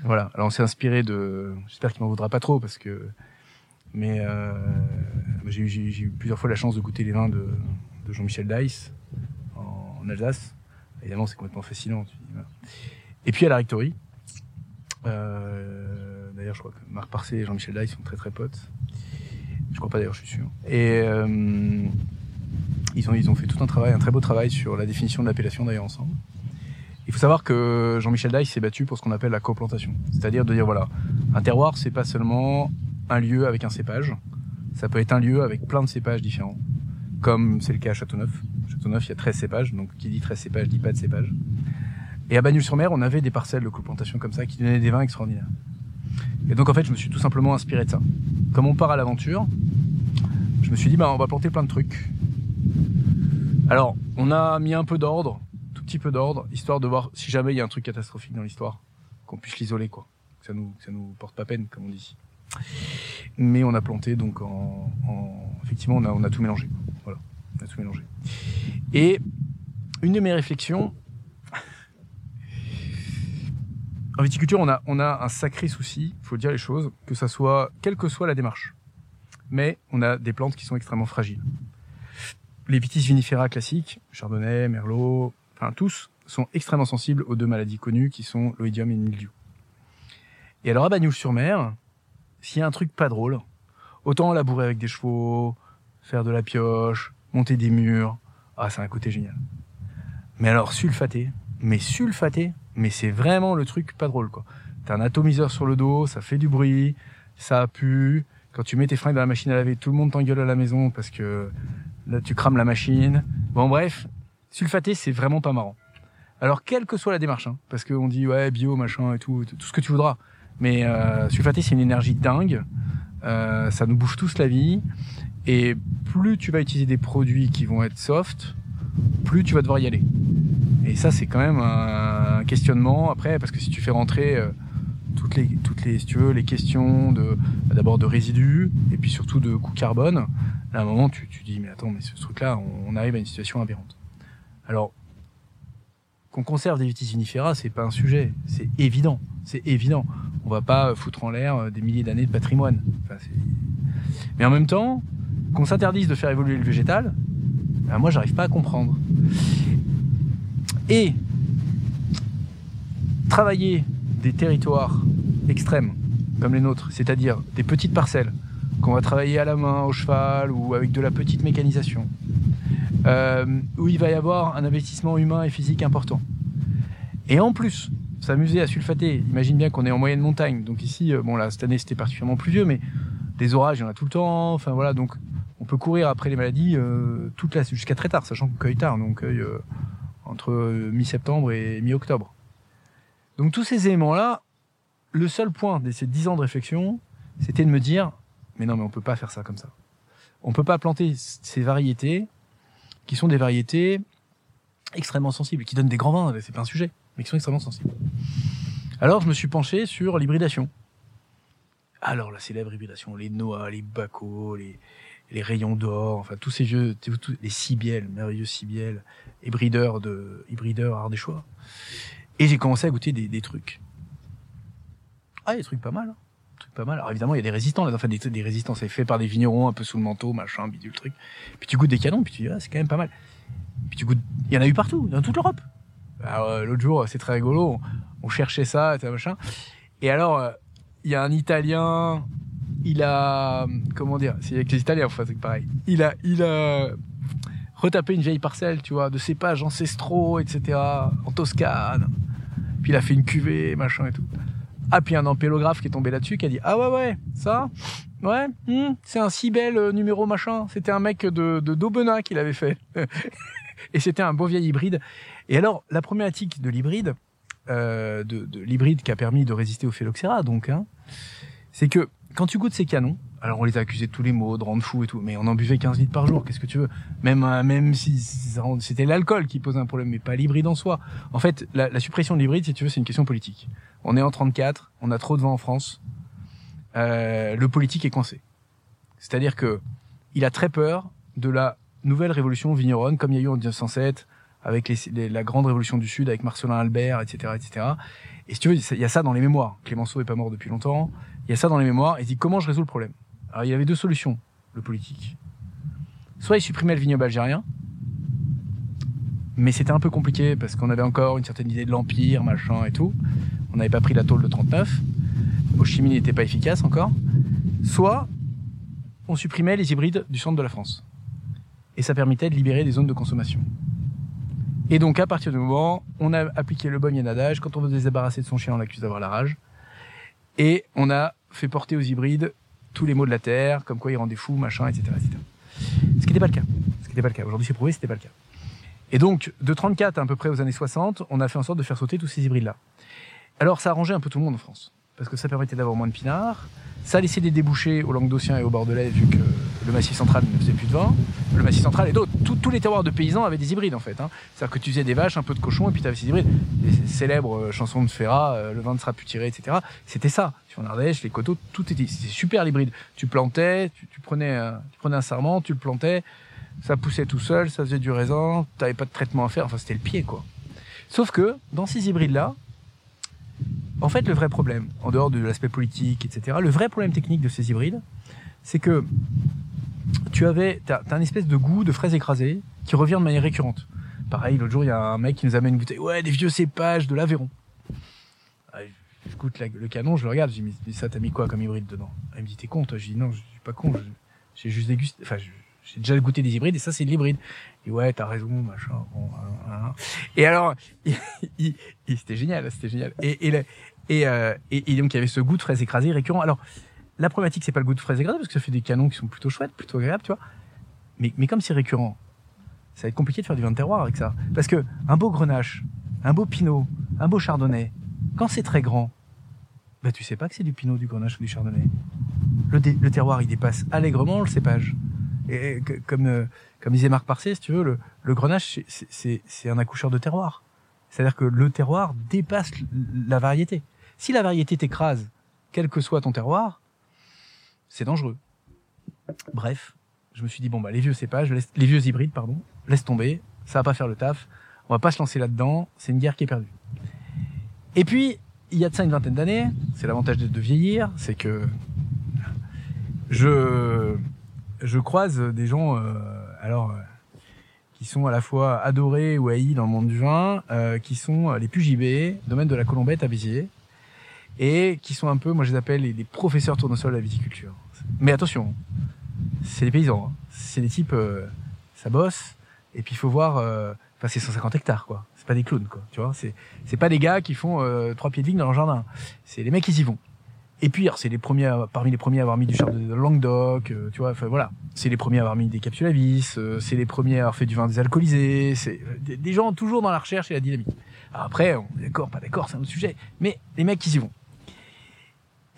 Voilà, alors on s'est inspiré de... J'espère qu'il m'en voudra pas trop parce que... Mais euh, j'ai eu- plusieurs fois la chance de goûter les vins de, de Jean-Michel Dice en, en Alsace. Évidemment, c'est complètement fascinant. tu dis, voilà. Et puis à la Rectory. Euh, d'ailleurs, je crois que Marc Parcé et Jean-Michel Dice sont très très potes. Je crois pas d'ailleurs, je suis sûr. Et euh, ils, ont, ils ont fait tout un travail, un très beau travail sur la définition de l'appellation d'ailleurs ensemble. Il faut savoir que Jean-Michel Dice s'est battu pour ce qu'on appelle la coplantation. C'est-à-dire de dire, voilà, un terroir, c'est pas seulement un lieu avec un cépage. Ça peut être un lieu avec plein de cépages différents. Comme c'est le cas à Châteauneuf. Châteauneuf, il y a 13 cépages. Donc, qui dit 13 cépages dit pas de cépage. Et à Bagnols-sur-Mer, on avait des parcelles de coplantation comme ça qui donnaient des vins extraordinaires. Et donc, en fait, je me suis tout simplement inspiré de ça. Comme on part à l'aventure, je me suis dit, bah, on va planter plein de trucs. Alors, on a mis un peu d'ordre, petit peu d'ordre, histoire de voir si jamais il y a un truc catastrophique dans l'histoire, qu'on puisse l'isoler, quoi. Ça nous, ça nous porte pas peine, comme on dit. Mais on a planté, donc en, en- effectivement, on a, on a tout mélangé. Voilà, on a tout mélangé. Et une de mes réflexions, en viticulture, on a, on a un sacré souci, il faut dire les choses, que ça soit, quelle que soit la démarche. Mais on a des plantes qui sont extrêmement fragiles. Les vitis vinifera classiques, chardonnay, merlot, enfin tous, sont extrêmement sensibles aux deux maladies connues qui sont l'oïdium et le mildiou. Et alors à Bagnoul-sur-Mer, s'il y a un truc pas drôle, autant labourer avec des chevaux, faire de la pioche, monter des murs, ah c'est un côté génial. Mais alors sulfaté, mais sulfaté, mais c'est vraiment le truc pas drôle quoi. T'as un atomiseur sur le dos, ça fait du bruit, ça pue, Quand tu mets tes fringues dans la machine à laver, tout le monde t'engueule à la maison parce que là, tu crames la machine. Bon, bref, sulfater, c'est vraiment pas marrant. Alors, quelle que soit la démarche, hein, parce qu'on dit, ouais, bio, machin et tout, tout ce que tu voudras. Mais euh, sulfater, c'est une énergie dingue. Euh, ça nous bouffe tous la vie. Et plus tu vas utiliser des produits qui vont être soft, plus tu vas devoir y aller. Et ça, c'est quand même un questionnement après, parce que si tu fais rentrer euh, toutes les, toutes les, si les questions de, d'abord de résidus, et puis surtout de coût carbone, à un moment, tu, tu dis, mais attends, mais ce truc-là, on arrive à une situation aberrante. Alors, qu'on conserve des vitis vinifera, c'est pas un sujet, c'est évident, c'est évident. On va pas foutre en l'air des milliers d'années de patrimoine. Mais en même temps, qu'on s'interdise de faire évoluer le végétal, ben moi j'arrive pas à comprendre. Et travailler des territoires extrêmes comme les nôtres, c'est-à-dire des petites parcelles qu'on va travailler à la main, au cheval ou avec de la petite mécanisation, euh, où il va y avoir un investissement humain et physique important. Et en plus, s'amuser à sulfater, imagine bien qu'on est en moyenne montagne, donc ici, euh, bon là, cette année c'était particulièrement pluvieux, mais des orages, il y en a tout le temps, enfin voilà, donc on peut courir après les maladies euh, toute la jusqu'à très tard, sachant qu'on cueille tard, donc on cueille euh, entre euh, mi-septembre et mi-octobre. Donc tous ces éléments-là, le seul point de ces dix ans de réflexion, c'était de me dire, mais non, mais on peut pas faire ça comme ça. On peut pas planter ces variétés qui sont des variétés extrêmement sensibles, qui donnent des grands vins, c'est pas un sujet, mais qui sont extrêmement sensibles. Alors je me suis penché sur l'hybridation. Alors la célèbre hybridation, les noix, les bacos, les, les rayons d'or, enfin tous ces tous, les cibielles, merveilleux cibielles, hybrideurs de hybrideurs ardéchois. Et j'ai commencé à goûter des, des trucs. Ah, des trucs pas mal. Hein. Pas mal. Alors évidemment, il y a des résistants, là, enfin des, des résistants, c'est fait par des vignerons un peu sous le manteau, machin, bidule truc. Puis tu goûtes des canons, puis tu dis ah, c'est quand même pas mal. Puis tu goûtes, il y en a eu partout, dans toute l'Europe. Euh, l'autre jour, c'est très rigolo, on, on cherchait ça, et machin. Et alors, euh, il y a un Italien, il a comment dire c'est avec les Italiens enfin c'est pareil il a il a retapé une vieille parcelle tu vois de cépages ancestraux etc en Toscane puis il a fait une cuvée machin et tout ah puis un ampélographe qui est tombé là-dessus qui a dit ah ouais ouais ça ouais hmm, c'est un si bel euh, numéro machin. C'était un mec de de d'Aubenas qui l'avait fait. Et c'était un beau vieil hybride. Et alors la problématique de l'hybride euh, de, de l'hybride qui a permis de résister au phylloxéra donc hein, c'est que quand tu goûtes ces canons, alors on les a accusés de tous les maux, de rendre fous et tout, mais on en buvait 15 litres par jour, qu'est-ce que tu veux? Même euh, même si c'était l'alcool qui posait un problème, mais pas l'hybride en soi. En fait, la, suppression de l'hybride, si tu veux, c'est une question politique. On est en 34, on a trop de vent en France, euh, le politique est coincé. C'est-à-dire que il a très peur de la nouvelle révolution vigneronne, comme il y a eu en 1907, avec les, la grande révolution du Sud, avec Marcelin Albert, etc., etc. Et si tu veux, il y a ça dans les mémoires. Clémenceau est pas mort depuis longtemps. Il y a ça dans les mémoires. Il dit comment je résous le problème? Alors il y avait deux solutions, le politique. Soit il supprimait le vignoble algérien, mais c'était un peu compliqué parce qu'on avait encore une certaine idée de l'empire, machin et tout. On n'avait pas pris la tôle de 39. Au chimie n'était pas efficace encore. Soit on supprimait les hybrides du centre de la France. Et ça permettait de libérer des zones de consommation. Et donc, à partir du moment, on a appliqué le bon adage. Quand on veut se débarrasser de son chien, on l'accuse d'avoir la rage. Et on a fait porter aux hybrides tous les maux de la terre, comme quoi ils rendaient fous, machin, etc., etc. Ce qui n'était pas le cas. Ce qui n'était pas le cas. Aujourd'hui, c'est prouvé, c'était pas le cas. Et donc, de 34 à, à peu près aux années 60, on a fait en sorte de faire sauter tous ces hybrides-là. Alors, ça arrangeait un peu tout le monde en France. Parce que ça permettait d'avoir moins de pinards, ça laissait des débouchés au Languedocien et au Bordelais, vu que le Massif central ne faisait plus de vin. Le Massif central et d'autres. Tous les terroirs de paysans avaient des hybrides, en fait. Hein. C'est-à-dire que tu faisais des vaches, un peu de cochons, et puis tu avais ces hybrides. Les célèbres euh, chansons de Ferrat, euh, le vin ne sera plus tiré, etc. C'était ça. Sur Ardèche, les coteaux, tout était, c'était super l'hybride. Tu plantais, tu, prenais, tu prenais un sarment, tu le plantais, ça poussait tout seul, ça faisait du raisin, tu n'avais pas de traitement à faire, enfin c'était le pied, quoi. Sauf que, dans ces hybrides-là, en fait, le vrai problème, en dehors de l'aspect politique, etc., le vrai problème technique de ces hybrides, c'est que tu avais, t'as, as un espèce de goût de fraises écrasées qui revient de manière récurrente. Pareil, l'autre jour, il y a un mec qui nous amène une bouteille, ouais, des vieux cépages de l'Aveyron. Ah, J'écoute le canon, je le regarde, je dis, mais ça, t'as mis quoi comme hybride dedans? Il me dit, t'es con, toi Je dis, non, je suis pas con, j'ai juste dégusté, enfin, j'ai déjà goûté des hybrides et ça, c'est de l'hybride. Et ouais, t'as raison, machin. Bon, hein, hein. Et alors, c'était génial, c'était génial. Et, euh, et, donc il y avait ce goût de fraises écrasées récurrent. Alors la problématique, c'est pas le goût de fraise grenade, parce que ça fait des canons qui sont plutôt chouettes, plutôt agréables, tu vois. Mais, mais comme c'est récurrent, ça va être compliqué de faire du vin de terroir avec ça. Parce que un beau grenache, un beau pinot, un beau chardonnay, quand c'est très grand, bah tu sais pas que c'est du pinot, du grenache ou du chardonnay. Le, le terroir, il dépasse allègrement le cépage. Et comme, euh, comme disait Marc Parcé, si tu veux, le, le grenache, c'est un accoucheur de terroir. C'est-à-dire que le terroir dépasse la variété. Si la variété t'écrase, quel que soit ton terroir, c'est dangereux. Bref, je me suis dit bon bah les vieux cépages, les vieux hybrides pardon, laisse tomber, ça va pas faire le taf, on va pas se lancer là-dedans, c'est une guerre qui est perdue. Et puis il y a de ça une vingtaine d'années, c'est l'avantage de, vieillir, c'est que je je croise des gens euh, alors euh, qui sont à la fois adorés ou haïs dans le monde du vin, euh, qui sont les PUJB, domaine de la Colombette à Béziers, et qui sont un peu, moi je les appelle les, professeurs tournesol de la viticulture. Mais attention, c'est des paysans, hein. c'est des types, ça bosse, et puis il faut voir, enfin c'est 150 hectares quoi, c'est pas des clowns quoi, tu vois, c'est c'est pas des gars qui font trois pieds de vigne dans leur jardin, c'est les mecs qui y vont. Et puis, c'est les premiers, parmi les premiers à avoir mis du chardonnay de Languedoc, euh, tu vois, enfin voilà. C'est les premiers à avoir mis des capsules à vis, euh, c'est les premiers à avoir fait du vin désalcoolisé, c'est euh, des, gens toujours dans la recherche et la dynamique. après, on est d'accord, pas d'accord, c'est un autre sujet, mais les mecs qui y vont.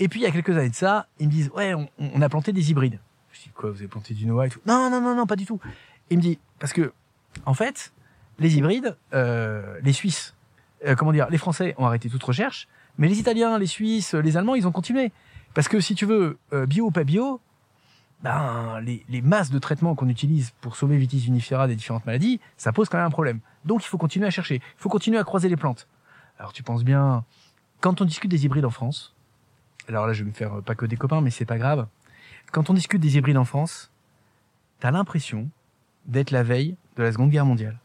Et puis, il y a quelques années de ça, ils me disent, ouais, on, a planté des hybrides. Je dis, quoi, vous avez planté du Noah et tout? Non, non, non, non, pas du tout. Il me dit, parce que, en fait, les hybrides, les Suisses, comment dire, les Français ont arrêté toute recherche, mais les Italiens, les Suisses, les Allemands, ils ont continué. Parce que si tu veux, euh, bio ou pas bio, ben, les, masses de traitements qu'on utilise pour sauver Vitis vinifera des différentes maladies, ça pose quand même un problème. Donc il faut continuer à chercher, il faut continuer à croiser les plantes. Alors tu penses bien, quand on discute des hybrides en France, alors là je vais me faire pas que des copains, mais c'est pas grave. Quand on discute des hybrides en France, t'as l'impression d'être la veille de la Seconde Guerre mondiale.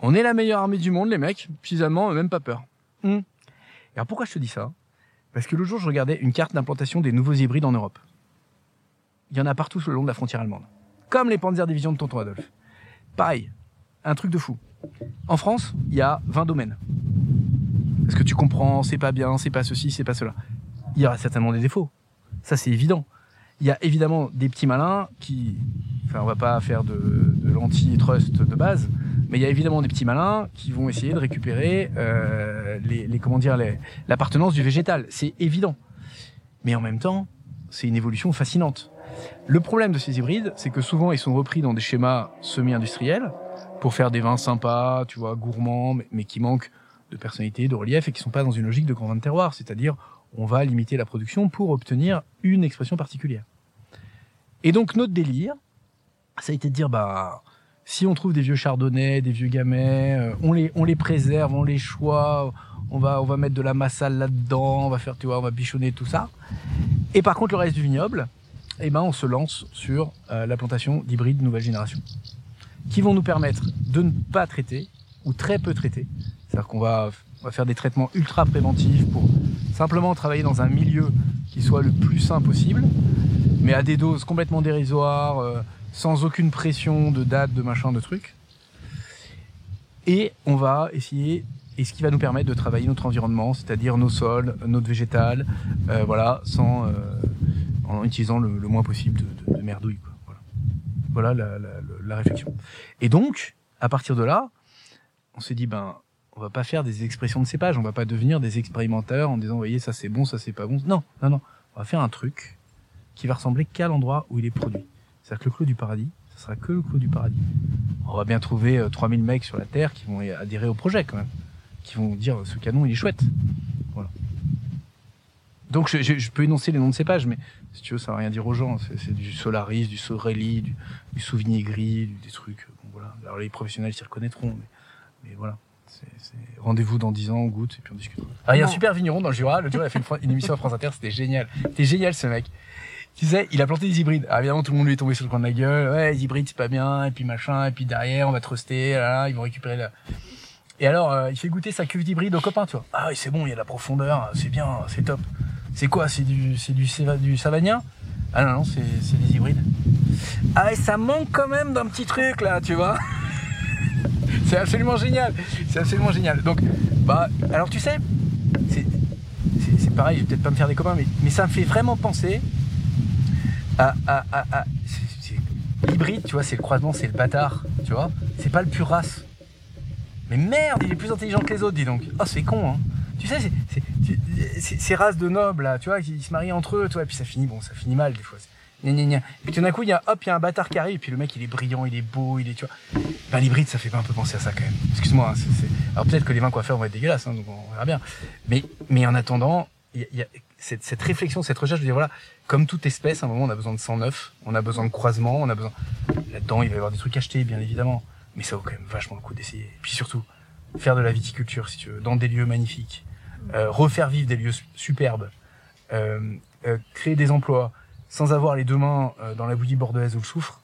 On est la meilleure armée du monde, les mecs, puis Allemands même pas peur. Hmm. Alors pourquoi je te dis ça? Parce que le jour, je regardais une carte d'implantation des nouveaux hybrides en Europe. Il y en a partout le long de la frontière allemande. Comme les Panzer Division de Tonton Adolphe. Pareil, un truc de fou. En France, il y a 20 domaines. Est-ce que tu comprends, c'est pas bien, c'est pas ceci, c'est pas cela. Il y aura certainement des défauts. Ça, c'est évident. Il y a évidemment des petits malins qui, enfin, on va pas faire de, l'anti-trust de base, mais il y a évidemment des petits malins qui vont essayer de récupérer euh, les, les, comment dire l'appartenance du végétal. C'est évident. Mais en même temps, c'est une évolution fascinante. Le problème de ces hybrides, c'est que souvent ils sont repris dans des schémas semi-industriels pour faire des vins sympas, tu vois, gourmands, mais, qui manquent de personnalité, de relief et qui sont pas dans une logique de grand vin de terroir. C'est-à-dire, on va limiter la production pour obtenir une expression particulière. Et donc notre délire, ça a été de dire bah si on trouve des vieux chardonnays, des vieux gamay, euh, on les on les préserve, on les choix, on va on va mettre de la massale là-dedans, on va faire tu vois, on va bichonner tout ça. Et par contre le reste du vignoble, eh ben on se lance sur euh, la plantation d'hybrides nouvelle génération qui vont nous permettre de ne pas traiter ou très peu traiter. C'est-à-dire qu'on va on va faire des traitements ultra préventifs pour simplement travailler dans un milieu qui soit le plus sain possible, mais à des doses complètement dérisoires. Euh, sans aucune pression de date, de machin, de truc. Et on va essayer, et ce qui va nous permettre de travailler notre environnement, c'est-à-dire nos sols, notre végétal, euh, voilà, sans, euh, en utilisant le, moins possible de, de, merdouille. Voilà la, la, réflexion. Et donc, à partir de là, on s'est dit, ben, on va pas faire des expressions de cépage, on va pas devenir des expérimenteurs en disant, voyez, ça c'est bon, ça c'est pas bon. Non, non, non. On va faire un truc qui va ressembler qu'à l'endroit où il est produit. C'est-à-dire que le clos du paradis, ce sera que le clos du paradis. On va bien trouver 3000 euh, mecs sur la Terre qui vont adhérer au projet quand même. Qui vont dire ce canon il est chouette. Voilà. Donc je, peux énoncer les noms de ces pages, mais si tu veux, ça va rien dire aux gens. C'est du Solaris, du Sorelli, du, du Gris, des trucs. Bon, voilà. Alors les professionnels s'y reconnaîtront, mais, voilà. Rendez-vous dans 10 ans, on goûte et puis on discutera. Ah, il y a un super vigneron dans le Jura. Le jour, il a fait une, une émission à France Inter, c'était génial. C'était génial ce mec tu sais, il a planté des hybrides. Alors évidemment, tout le monde lui est tombé sur le coin de la gueule. Ouais, les hybrides, c'est pas bien, et puis machin, et puis derrière, on va truster, là, ils vont récupérer la... Et alors, euh, il fait goûter sa cuve d'hybride aux copains, tu vois. Ah oui, c'est bon, il y a de la profondeur, c'est bien, c'est top. C'est quoi C'est du, c'est du, du savagnin Ah non, non, c'est, c'est des hybrides. Ah et ça manque quand même d'un petit truc, là, tu vois. c'est absolument génial. C'est absolument génial. Donc, bah, alors tu sais, c'est, pareil, je vais peut-être pas me faire des copains, mais, ça me fait vraiment penser à, à, à, à- l'hybride, tu vois, c'est le croisement, c'est le bâtard, tu vois. C'est pas le pur race. Mais merde, il est plus intelligent que les autres, dis donc. Oh, c'est con, hein. Tu sais, c'est- ces races de nobles, là, tu vois, qui se marient entre eux, toi, et puis ça finit, bon, ça finit mal, des fois. Gna, gna, gna. Et puis tout d'un coup, il y a, hop, il y a un bâtard qui arrive, et puis le mec, il est brillant, il est beau, il est, tu vois. Ben, l'hybride, ça fait pas un peu penser à ça, quand même. Excuse-moi, hein, alors peut-être que les vins coiffeurs vont être dégueulasses, hein, donc on verra bien. Mais, mais en attendant, il y a, cette, cette réflexion, cette recherche de dire, voilà, comme toute espèce, à un moment, on a besoin de sang neuf, on a besoin de croisement, on a besoin. Là-dedans, il va y avoir des trucs achetés, bien évidemment. Mais ça vaut quand même vachement le coup d'essayer. Et puis surtout, faire de la viticulture, si tu veux, dans des lieux magnifiques, euh, refaire vivre des lieux su- superbes, euh, euh, créer des emplois, sans avoir les deux mains euh, dans la bouillie bordelaise ou le soufre.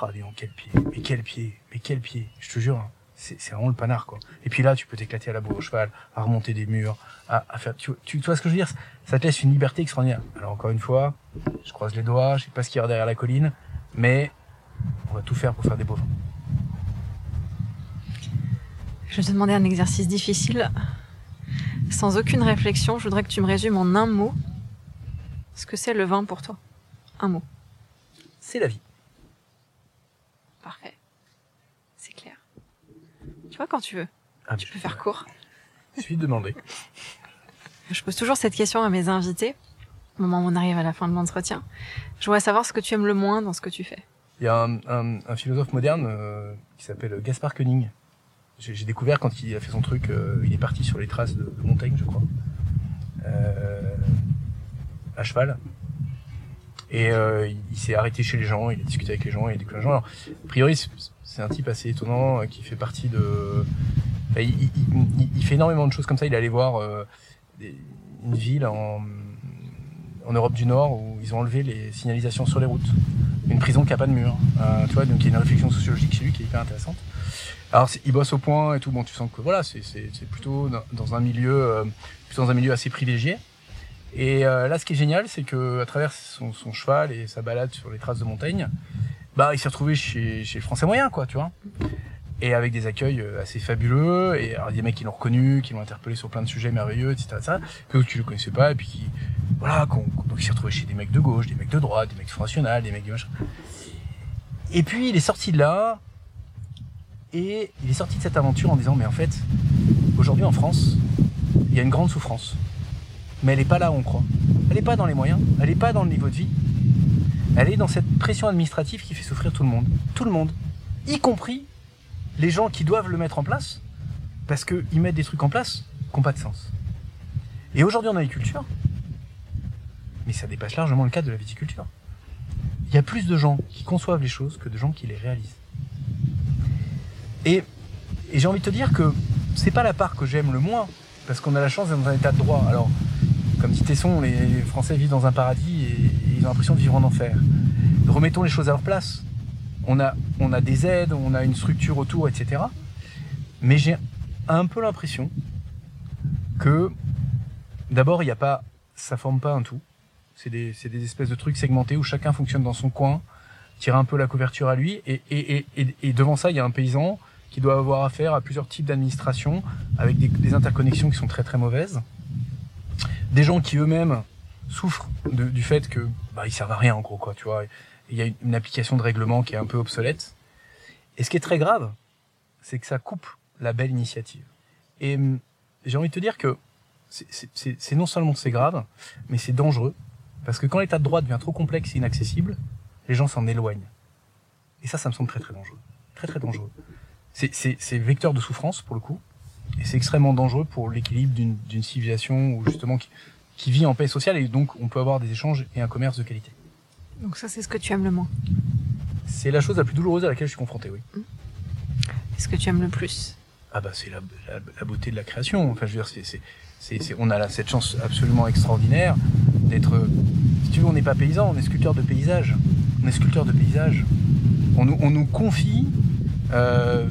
Ah, donc, quel pied, mais quel pied, mais quel pied, je te jure, hein, c'est vraiment le panard, quoi. Et puis là, tu peux t'éclater à la bourre au cheval, à remonter des murs, à, à faire, tu, tu, tu vois ce que je veux dire? Ça te laisse une liberté extraordinaire. Alors encore une fois, je croise les doigts, je sais pas ce qu'il y a derrière la colline, mais on va tout faire pour faire des beaux vins. Je vais te demander un exercice difficile. Sans aucune réflexion, je voudrais que tu me résumes en un mot ce que c'est le vin pour toi? Un mot. C'est la vie. Parfait. C'est clair. Tu vois quand tu veux. Ah, Tu peux faire court. Je suis demandé. Je pose toujours cette question à mes invités au moment où on arrive à la fin de l'entretien. Je voudrais savoir ce que tu aimes le moins dans ce que tu fais. Il y a un, un- un philosophe moderne euh, qui s'appelle Gaspard Koenig. J'ai j'ai découvert quand il a fait son truc, euh, il est parti sur les traces de, de Montaigne, je crois, euh, à cheval. Et euh, il, s'est arrêté chez les gens, il a discuté avec les gens, il a découvert les gens. Alors, a priori, c'est- un type assez étonnant euh, qui fait partie de. enfin, il, il- il- fait énormément de choses comme ça. Il est allé voir euh, une ville en, en Europe du Nord où ils ont enlevé les signalisations sur les routes une prison qui a pas de mur. Euh, tu vois, donc il y a une réflexion sociologique chez lui qui est hyper intéressante. Alors il bosse au point et tout. Bon, tu sens que voilà, c'est plutôt dans un milieu euh, plutôt dans un milieu assez privilégié. Et euh, là, ce qui est génial, c'est que à travers son, son cheval et sa balade sur les traces de montagne, bah il s'est retrouvé chez, chez le Français moyen, quoi, tu vois. Et avec des accueils euh, assez fabuleux. Et alors, des mecs qui l'ont reconnu, qui l'ont interpellé sur plein de sujets merveilleux, etc. etc. que tu le connaissais pas, et puis qui, voilà, qu'on- donc il s'est retrouvé chez des mecs de gauche, des mecs de droite, des mecs du Front des mecs du machin. Et puis il est sorti de là, et il est sorti de cette aventure en disant, mais en fait, aujourd'hui en France, il y a une grande souffrance. Mais elle n'est pas là où on croit. Elle n'est pas dans les moyens, elle n'est pas dans le niveau de vie. Elle est dans cette pression administrative qui fait souffrir tout le monde. Tout le monde. Y compris les gens qui doivent le mettre en place, parce qu'ils mettent des trucs en place qui n'ont pas de sens. Et aujourd'hui en agriculture, mais ça dépasse largement le cadre de la viticulture. Il y a plus de gens qui conçoivent les choses que de gens qui les réalisent. Et, et j'ai envie de te dire que c'est pas la part que j'aime le moins, parce qu'on a la chance d'être dans un état de droit. Alors, comme dit Tesson, les Français vivent dans un paradis et, ils ont l'impression de vivre en enfer. Remettons les choses à leur place. On a, des aides, on a une structure autour, etc. Mais j'ai un peu l'impression que, d'abord, il n'y a pas, ça forme pas un tout. C'est des, des espèces de trucs segmentés où chacun fonctionne dans son coin, tire un peu la couverture à lui, et, devant ça, il y a un paysan qui doit avoir affaire à plusieurs types d'administrations avec des interconnexions qui sont très très mauvaises. Des gens qui eux-mêmes souffrent du fait que bah, ils servent à rien en gros quoi, tu vois. Il y a une, application de règlement qui est un peu obsolète. Et ce qui est très grave, c'est que ça coupe la belle initiative. Et hum, j'ai envie de te dire que c'est- non seulement c'est grave, mais c'est dangereux parce que quand l'état de droit devient trop complexe et inaccessible, les gens s'en éloignent. Et ça, ça me semble très très dangereux, très très dangereux. C'est vecteur de souffrance pour le coup, et c'est extrêmement dangereux pour l'équilibre d'une civilisation où justement qui, qui vit en paix sociale et donc on peut avoir des échanges et un commerce de qualité. Donc ça, c'est ce que tu aimes le moins. C'est la chose la plus douloureuse à laquelle je suis confronté, oui. C'est ce que tu aimes le plus. Ah bah c'est la, la, la beauté de la création. Enfin je veux dire, c'est, c'est, c'est, c'est- on a là cette chance absolument extraordinaire d'être, si tu veux, on n'est pas paysan, on est sculpteur de paysage. On est sculpteur de paysage. On nous, on nous confie euh,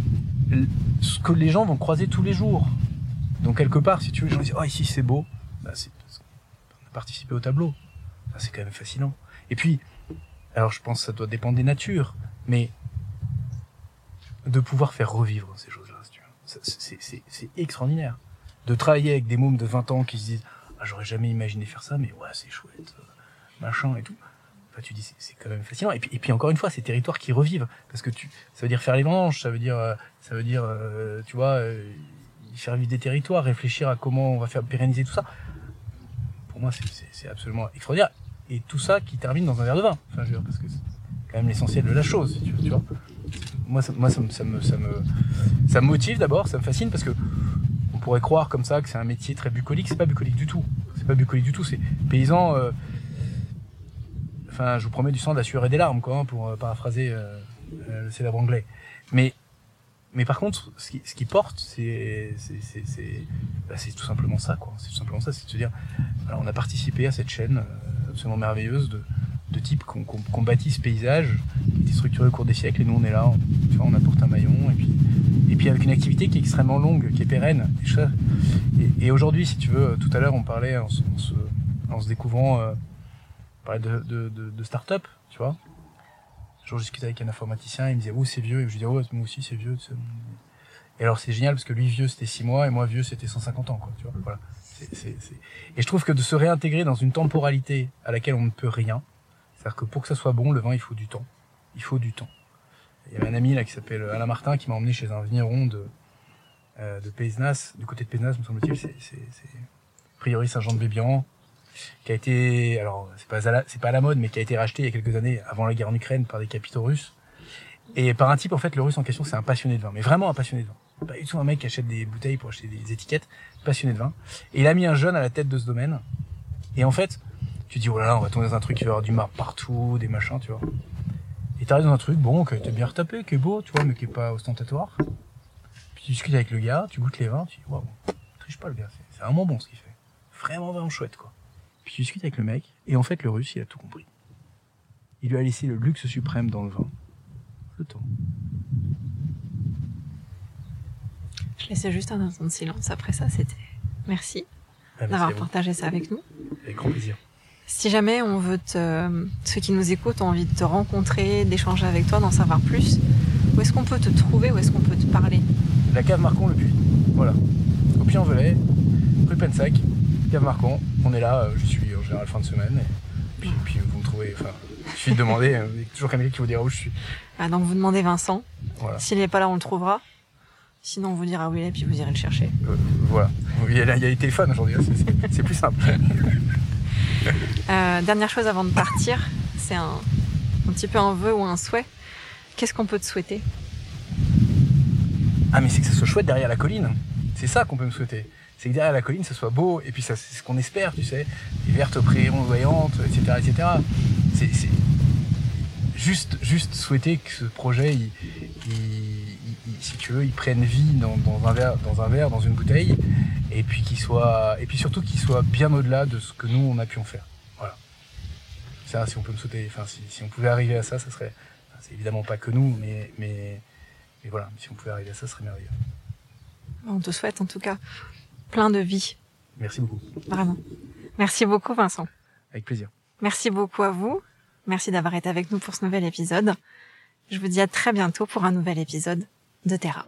ce que les gens vont croiser tous les jours. Donc quelque part, si tu veux, les gens disent, oh ici c'est beau, bah, c'est qu'on a participé au tableau. Ça, c'est quand même fascinant. Et puis, alors je pense que ça doit dépendre des natures, mais de pouvoir faire revivre ces choses-là, c'est extraordinaire. De travailler avec des mômes de 20 ans qui se disent ah, j'aurais jamais imaginé faire ça, mais ouais, c'est chouette, euh, machin et tout. Bah, tu dis c'est- quand même fascinant. Et puis, encore une fois, ces territoires qui revivent, parce que ça veut dire faire les vendanges, ça veut dire, euh, euh, tu vois, euh, faire vivre des territoires, réfléchir à comment on va faire pérenniser tout ça. Pour moi, c'est- absolument extraordinaire. Et tout ça qui termine dans un verre de vin. Enfin, je veux dire, parce que c'est quand même l'essentiel de la chose. Moi, ça, me, motive d'abord, ça me fascine parce que on pourrait croire comme ça que c'est un métier très bucolique. C'est pas bucolique du tout. C'est pas bucolique du tout. C'est paysan. Je vous promets du sang, de la sueur et des larmes, quoi, hein, pour euh, paraphraser euh, euh, le célèbre anglais. Mais, mais par contre, ce qui, porte, bah, c'est tout simplement ça, quoi. C'est tout simplement ça, c'est de se dire, on a participé à cette chaîne absolument merveilleuse de, de types qu'on, bâtit ce paysage, qui été structuré au cours des siècles, et nous on est là, on, apporte un maillon, et puis, et puis avec une activité qui est extrêmement longue, qui est pérenne. Et, aujourd'hui, si tu veux, tout à l'heure on parlait en se, découvrant, on parlait de, de, de, de start-up, tu vois. Un jour, je discutais avec un informaticien, il me disait, oh, c'est vieux. Et je lui disais, oh, moi aussi, c'est vieux. Et alors, c'est génial parce que lui, vieux, c'était 6 mois, et moi, vieux, c'était 150 ans, quoi, tu vois. Voilà. C'est- c'est- c'est- Et je trouve que de se réintégrer dans une temporalité à laquelle on ne peut rien, c'est-à-dire que pour que ça soit bon, le vin, il faut du temps. Il faut du temps. Il y avait un ami, là, qui s'appelle Alain Martin, qui m'a emmené chez un vigneron de, euh, de Pézenas, du côté de Pézenas, me semble-t-il, c'est, c'est, c'est, a priori Saint-Jean-de-Bébian, qui a été, alors c'est pas à la, c'est pas à la mode, mais qui a été racheté il y a quelques années avant la guerre en Ukraine par des capitaux russes. Et par un type, en fait, le russe en question, c'est un passionné de vin, mais vraiment un passionné de vin. Pas du tout un mec qui achète des bouteilles pour acheter des étiquettes, passionné de vin. Et il a mis un jeune à la tête de ce domaine. Et en fait, tu dis, oh là là, on va tomber dans un truc qui va avoir du marbre partout, des machins, tu vois. Et t'arrives dans un truc, bon, qui été bien retapé, qui est beau, tu vois, mais qui est pas ostentatoire. Puis tu discutes avec le gars, tu goûtes les vins, tu dis, waouh, triche pas le gars, c'est vraiment bon ce qu'il fait. Vraiment, vraiment chouette, quoi. Puis tu discutes avec le mec, et en fait, le russe, il a tout compris. Il lui a laissé le luxe suprême dans le vin. Le temps. Je laissais juste un instant de silence après ça, c'était. Merci Ah, merci d'avoir partagé ça avec nous. Avec grand plaisir. Si jamais on veut te, ceux qui nous écoutent ont envie de te rencontrer, d'échanger avec toi, d'en savoir plus, où est-ce qu'on peut te trouver, où est-ce qu'on peut te parler? La cave Marcon, le puits. Voilà. Au Puy-en-Velay, rue Pensac, cave Marcon. On est là, euh, je suis en général fin de semaine. Et puis, puis vous me trouvez, enfin, il suffit de demander, euh, il y a toujours quelqu'un qui vous dira où je suis. Ah, Donc vous demandez Vincent. Voilà. S'il n'est pas là, on le trouvera. Sinon, on vous dira où il est, puis vous irez le chercher. Euh, voilà. Il y, a, il y a les téléphones aujourd'hui, hein, c'est- plus simple. Euh, dernière chose avant de partir, c'est un, un petit peu un vœu ou un souhait. Qu'est-ce qu'on peut te souhaiter? Ah, mais c'est que ça soit chouette derrière la colline. C'est ça qu'on peut me souhaiter. C'est que derrière la colline, ça soit beau, et puis ça, c'est ce qu'on espère, tu sais. Les vertes prairies ondoyantes, etc., etc. C'est, c'est juste, juste souhaiter que ce projet, il, il- si tu veux, il prenne vie dans, dans un verre, dans un verre, dans une bouteille, et puis qu'il soit, et puis surtout qu'il soit bien au-delà de ce que nous on a pu en faire. Voilà. Ça, si on peut me souhaiter, enfin, si, si on pouvait arriver à ça, ça serait, c'est évidemment pas que nous, mais, mais, mais voilà, si on pouvait arriver à ça, ce serait merveilleux. On te souhaite en tout cas plein de vie, Merci beaucoup. vraiment. Merci beaucoup Vincent. Avec plaisir. Merci beaucoup à vous. Merci d'avoir été avec nous pour ce nouvel épisode. Je vous dis à très bientôt pour un nouvel épisode de Terra.